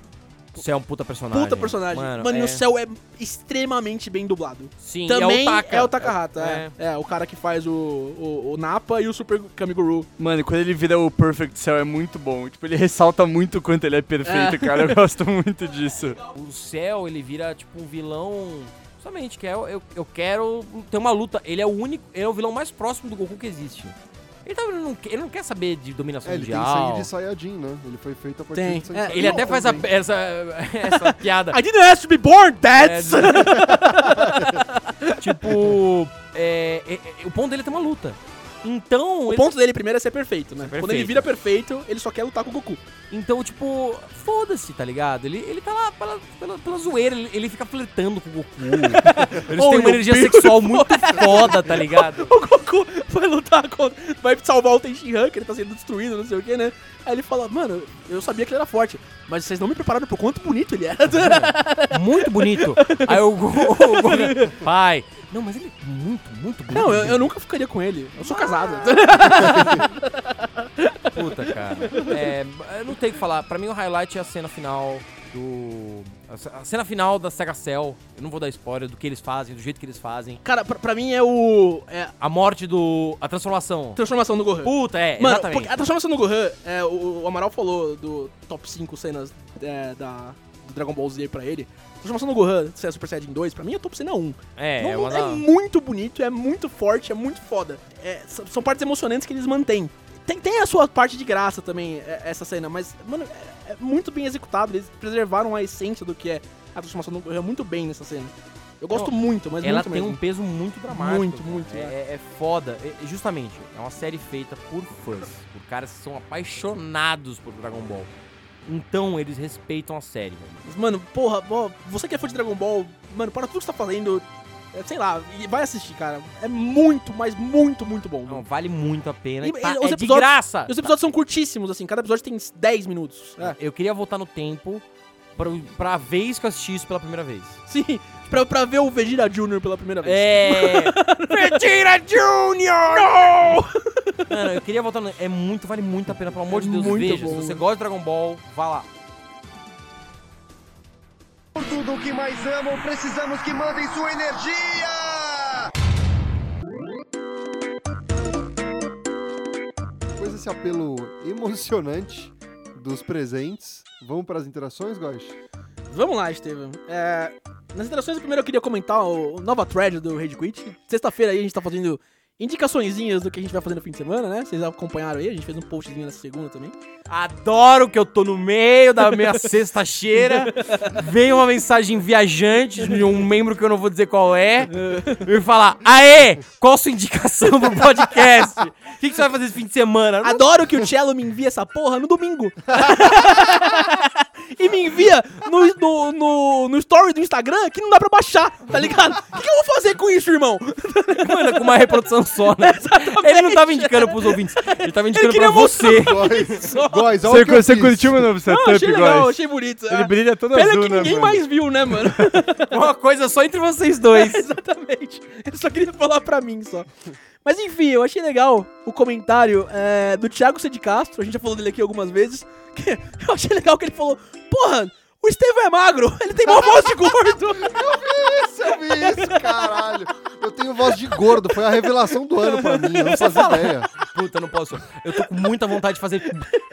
Você é um puta personagem. Puta personagem. Mano, e é- o céu é extremamente bem dublado. Sim, Também é o Taka. é o Takahata, é, é. o cara que faz o, o, o Napa e o Super Kamiguru. Mano, quando ele vira o Perfect Cell é muito bom. Tipo, ele ressalta muito o quanto ele é perfeito, cara. Eu gosto muito disso. O céu, ele vira tipo um vilão. Somente, que é, eu, eu quero ter uma luta. Ele é o único. Ele é o vilão mais próximo do Goku que existe. Ele, tá- ele não, ele não quer saber de dominação É, ele tem mundial. sangue de Saiyajin, né? Ele foi feito a partir Tem. de sangue É, Ele Saiyajin. até faz a, essa, essa piada. I didn't ask to be born, dads! É, tipo, é, é, é, o ponto dele é ter uma luta. Então, O ele- ponto dele primeiro é ser perfeito, né? Ser Quando ele perfeito. vira perfeito, ele só quer lutar com o Goku. então tipo, foda-se, tá ligado? Ele, ele tá lá pela, pela, pela zoeira, ele, ele fica flertando com o Goku. Eles Oh, têm uma energia Deus. sexual muito foda, tá ligado? O Goku vai lutar contra. Vai salvar o Tenshinhan, que ele tá sendo destruído, não sei o que, né? Aí ele fala, mano, eu sabia que ele era forte, mas vocês não me prepararam pro quanto bonito ele era. Muito bonito. Aí o Goku, pai, não, mas ele é muito, muito bonito. Não, eu, eu nunca ficaria com ele. Eu sou casado. Puta, cara. É, eu não tenho o que falar. Pra mim, o highlight é a cena final do. A cena final da Sega Cell. Eu não vou dar spoiler do que eles fazem, do jeito que eles fazem. Cara, pra, pra mim é o. É a morte do. A transformação. transformação do Gohan. Puta, é, Mano, exatamente. a transformação do Gohan, é, o, o Amaral falou do top 5 cenas é, da, do Dragon Ball Z pra ele. A transformação do Gohan, se é Super Saiyajin 2, pra mim é top cena 1. É, Não- é uma é muito bonito, é muito forte, é muito foda. É, são partes emocionantes que eles mantêm. Tem, tem a sua parte de graça também, é, essa cena, mas, mano, é, é muito bem executado. Eles preservaram a essência do que é a transformação do Gohan muito bem nessa cena. Eu gosto Não, muito, mas Ela muito tem mesmo. um peso muito dramático. Muito, cara. muito, É, é. é- é foda. É justamente, é uma série feita por fãs. Por caras que são apaixonados por Dragon Ball. Então eles respeitam a série, mano. Mano, porra, você que é fã de Dragon Ball, mano, para tudo que você tá fazendo, é, sei lá, vai assistir, cara. É muito, mas muito, muito bom. Não, vale muito a pena. E- tá- é de graça. E os episódios são curtíssimos, assim, cada episódio tem 10 minutos. É. Eu queria voltar no tempo pra, pra vez que eu assisti isso pela primeira vez. Sim, pra, pra ver o Vegeta Jr. pela primeira vez. É. Vegeta Junior! Mano, eu queria voltar no. É muito, vale muito a pena, pelo amor de É Deus, muito veja. bom, Se você gosta de Dragon Ball, vá lá. Por tudo que mais amam, precisamos que mandem sua energia! Depois desse apelo emocionante dos presentes, vamos para as interações, Góis? Vamos lá, Estevam. É, nas interações, primeiro eu queria comentar o, o nova thread do Rage Quit. Sexta-feira aí a gente tá fazendo indicaçõezinhas do que a gente vai fazer no fim de semana, né? Vocês acompanharam aí, a gente fez um postzinho nessa segunda também. Adoro que eu tô no meio da minha sexta-cheira. Vem uma mensagem viajante de um membro que eu não vou dizer qual é. E falar: Aê, qual a sua indicação pro podcast? O que, que você vai fazer esse fim de semana? Adoro que o Cello me envia essa porra no domingo. e me envia no, no, no, no story do Instagram que não dá pra baixar, tá ligado? O que, que eu vou fazer com isso, irmão? Mano, com uma reprodução só, né? Ele não tava indicando pros ouvintes, ele tava indicando pra você. Góis, olha Você, você curtiu meu novo Não, setup, achei legal, Góis? achei bonito. Ele é. brilha todo Pena azul, que né, ninguém mano? mais viu, né, mano? Uma coisa só entre vocês dois. Exatamente. Ele só queria falar pra mim só. Mas enfim, eu achei legal o comentário é, do Thiago C. de Castro, a gente já falou dele aqui algumas vezes. que eu achei legal que ele falou: Porra, o Estevão é magro, ele tem mó voz de gordo. Isso, eu vi isso, caralho. Eu tenho voz de gordo, foi a revelação do ano pra mim, eu não fazia ideia. Puta, não posso. Eu tô com muita vontade de fazer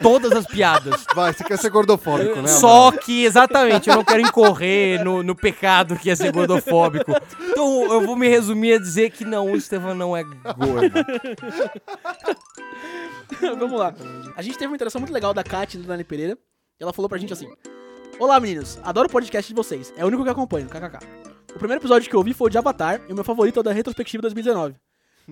todas as piadas. Vai, você quer ser gordofóbico, né? Só que, exatamente, eu não quero incorrer no, no pecado que é ser gordofóbico. Então eu vou me resumir a dizer que não, o Estevão não é gordo. Vamos lá. A gente teve uma interação muito legal da Kat e do Dani Pereira. E ela falou pra gente assim: Olá meninos, adoro o podcast de vocês. É o único que acompanho, kkk. O primeiro episódio que eu ouvi foi o de Avatar e o meu favorito é o da retrospectiva 2019.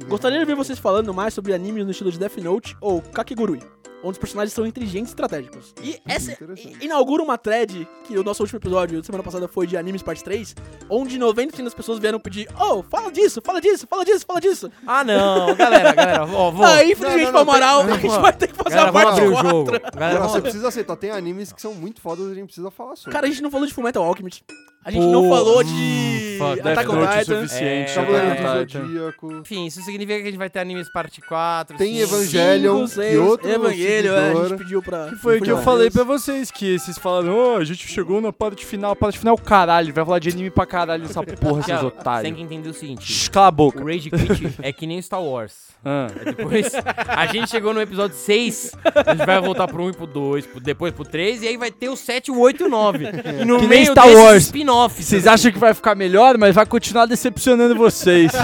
Gostaria de ver vocês falando mais sobre animes no estilo de Death Note ou Kakegurui, onde os personagens são inteligentes e estratégicos. E essa interessante. i- inaugura uma thread, que o nosso último episódio, semana passada, foi de Animes Parte 3, onde 90% das pessoas vieram pedir, oh, fala disso, fala disso, fala disso, fala disso. Ah, não, galera, galera, ó, vou. Aí, infelizmente, Não, não, pro Amaral, não, a gente não, vai ter que fazer Galera, a vamos parte abrir o 4. jogo. Galera, vamos você precisa aceitar, tem animes que são muito fodas e a gente precisa falar sobre. Cara, a gente não falou de Fullmetal Alchemist. A gente não Pô, falou hum, de fuck, Death Attack on Titan. suficiente. É, Cavaleiro do Titan. Zodíaco. Enfim, isso significa que a gente vai ter animes parte 4. Tem cinco. Evangelion. Seis, e outro Evangelho, é, a gente pediu pra... Que foi o que eu falei pra vocês, que vocês falaram, ô, a gente chegou na parte final, parte final, caralho, vai falar de anime pra caralho nessa porra, seus Tiago, Tem otários. que entender o seguinte. Cala a boca. O Rage Quit é que nem Star Wars. Ah. Depois, a gente chegou no episódio 6, a gente vai voltar pro 1 e pro 2, pro- depois pro 3, e aí vai ter o 7, o 8 e o 9. E no Que nem meio Star desses Wars. Spin-offs. Vocês acham que vai ficar melhor, mas vai continuar decepcionando vocês.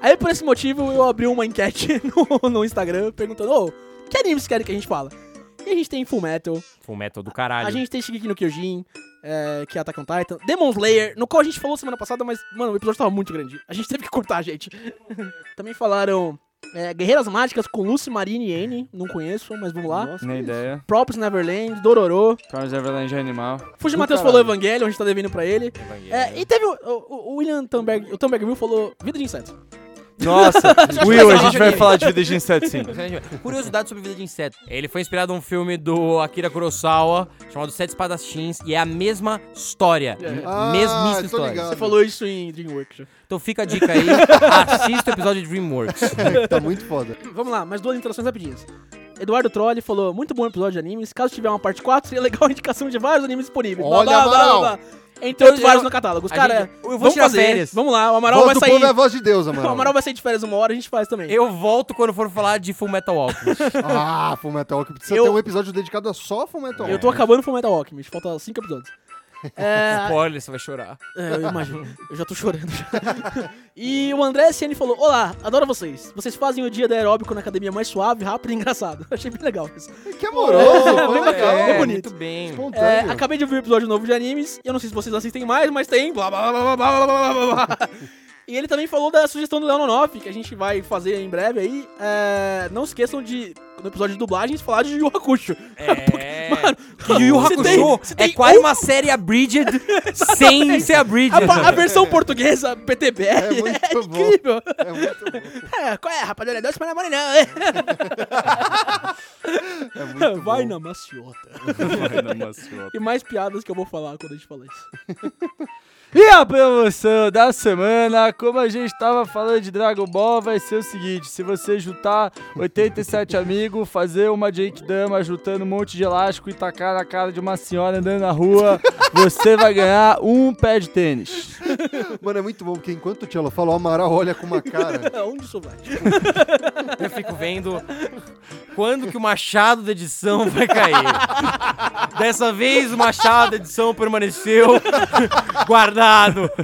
Aí por esse motivo eu abri uma enquete no, no Instagram perguntando, ô, que animes querem que a gente fala? E a gente tem Full Metal, Full Metal do caralho. a gente tem Shigeki no Kyojin, é, que é Attack on Titan, Demon Slayer, no qual a gente falou semana passada, mas, mano, o episódio tava muito grande. A gente teve que cortar, gente. Também falaram é, Guerreiras Mágicas com Lucy, Marine e Anne, não conheço, mas vamos lá. Nossa, Nem ideia. Props Neverland, Dororo. Carlos Everland é animal. Fuji Matheus falou Evangelho, a gente tá devendo pra ele. Evangelho. É, e teve o, o- o William Thunberg, o Thunberg Will falou Vida de Insetos. Nossa, Will, a gente vai falar de Vida de Inseto sim. Curiosidade sobre Vida de Inseto. Ele foi inspirado em um filme do Akira Kurosawa chamado Sete Espadachins e é a mesma história. Ah, Mesmíssima tô história. ligado. Você falou isso em DreamWorks. já. Então fica a dica aí, assista o episódio de DreamWorks. Tá muito foda. Vamos lá, mais duas interações rapidinhas. Eduardo Trolli falou, muito bom episódio de animes. Caso tiver uma parte 4, seria legal a indicação de vários animes disponíveis. Blá, Olha, blá, blá, blá, Amaral. blá. Entre outros vários no catálogo. Os a caras, gente- eu vou vamos tirar fazer. férias. Vamos lá, o Amaral Voz vai sair. povo é a voz de Deus, O Amaral. Amaral vai sair de férias uma hora, a gente faz também. Eu volto quando for falar de Full Metal Alchemist. Ah, Fullmetal, que precisa Eu- ter um episódio dedicado a só Fullmetal. Eu tô acabando com o Metal Alchemist, falta 5 episódios. É, Spoiler, você vai chorar. é, eu imagino. Eu já tô chorando. já. e o André SN falou: Olá, adoro vocês. Vocês fazem o dia da aeróbico na academia mais suave, rápido e engraçado. Achei bem legal isso. Que amoroso, É, foi bem bacana, legal. bem bonito. Muito bem. É, acabei de ouvir o episódio novo de animes. Eu não sei se vocês assistem mais, mas tem. Blá blá blá blá blá blá blá blá. E ele também falou da sugestão do Leon Noff, que a gente vai fazer em breve aí. É, não esqueçam de, no episódio de dublagens, falar de Yu Yu Hakusho. É. Mano, Yu Yu tem- Hakusho você é tem quase um- uma série abridged sem ser abridged. A, a versão portuguesa PTBR É é, muito bom. incrível. É muito bom. É, qual é, rapaziada? Dois para não, hein? É muito Vai bom. na maciota. E mais piadas que eu vou falar quando a gente falar isso. E a promoção da semana, como a gente tava falando de Dragon Ball, vai ser o seguinte: se você juntar 87 amigos, fazer uma Jake Dama juntando um monte de elástico e tacar na cara de uma senhora andando na rua, você vai ganhar um pé de tênis. Mano, é muito bom, porque enquanto o Tchelo fala, o Amaral olha com uma cara. Onde isso vai? Eu fico vendo quando que o machado da edição vai cair. Dessa vez o machado da edição permaneceu guardado,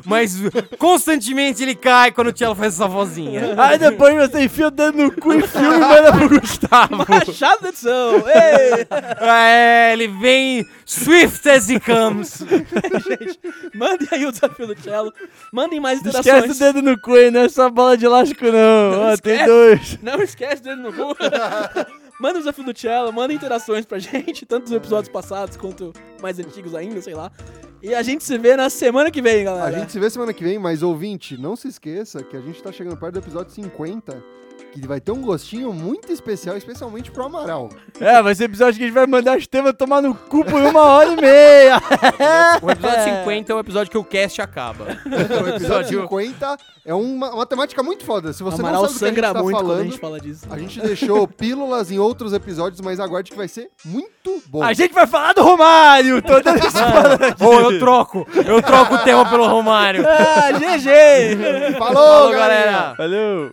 mas constantemente ele cai quando o Tchelo faz essa vozinha. Aí depois você enfia o dedo no cu e filma e manda pro Gustavo. Machado da edição! Ei! É, ele vem swift as he comes. Gente, mandem aí o desafio do Cello. Mandem mais Não interações. esquece o dedo no cu, hein? Não é só bola de elástico, não. Não Ó, tem esquece. dois. Não esquece dele no cu. Manda o desafio do Cello, manda interações pra gente, tanto dos episódios passados quanto mais antigos ainda, sei lá. E a gente se vê na semana que vem, galera. A gente se vê semana que vem, mas ouvinte, não se esqueça que a gente tá chegando perto do episódio 50, que vai ter um gostinho muito especial, especialmente pro Amaral. É, vai ser episódio que a gente vai mandar a Estevam tomar no cu por uma hora e meia. O episódio 50 é o episódio que o cast acaba. O episódio 50 é uma, uma temática muito foda. Se você Amaral não sabe do que a gente sangra tá muito quando a falando, gente fala disso. a gente deixou pílulas em outros episódios, mas aguarde que vai ser muito bom. A gente vai falar do Romário. Tô dando spoiler aqui. Ou eu troco, eu troco o tema pelo Romário. Ah, GG! Falou, Falou, galera! galera. Valeu.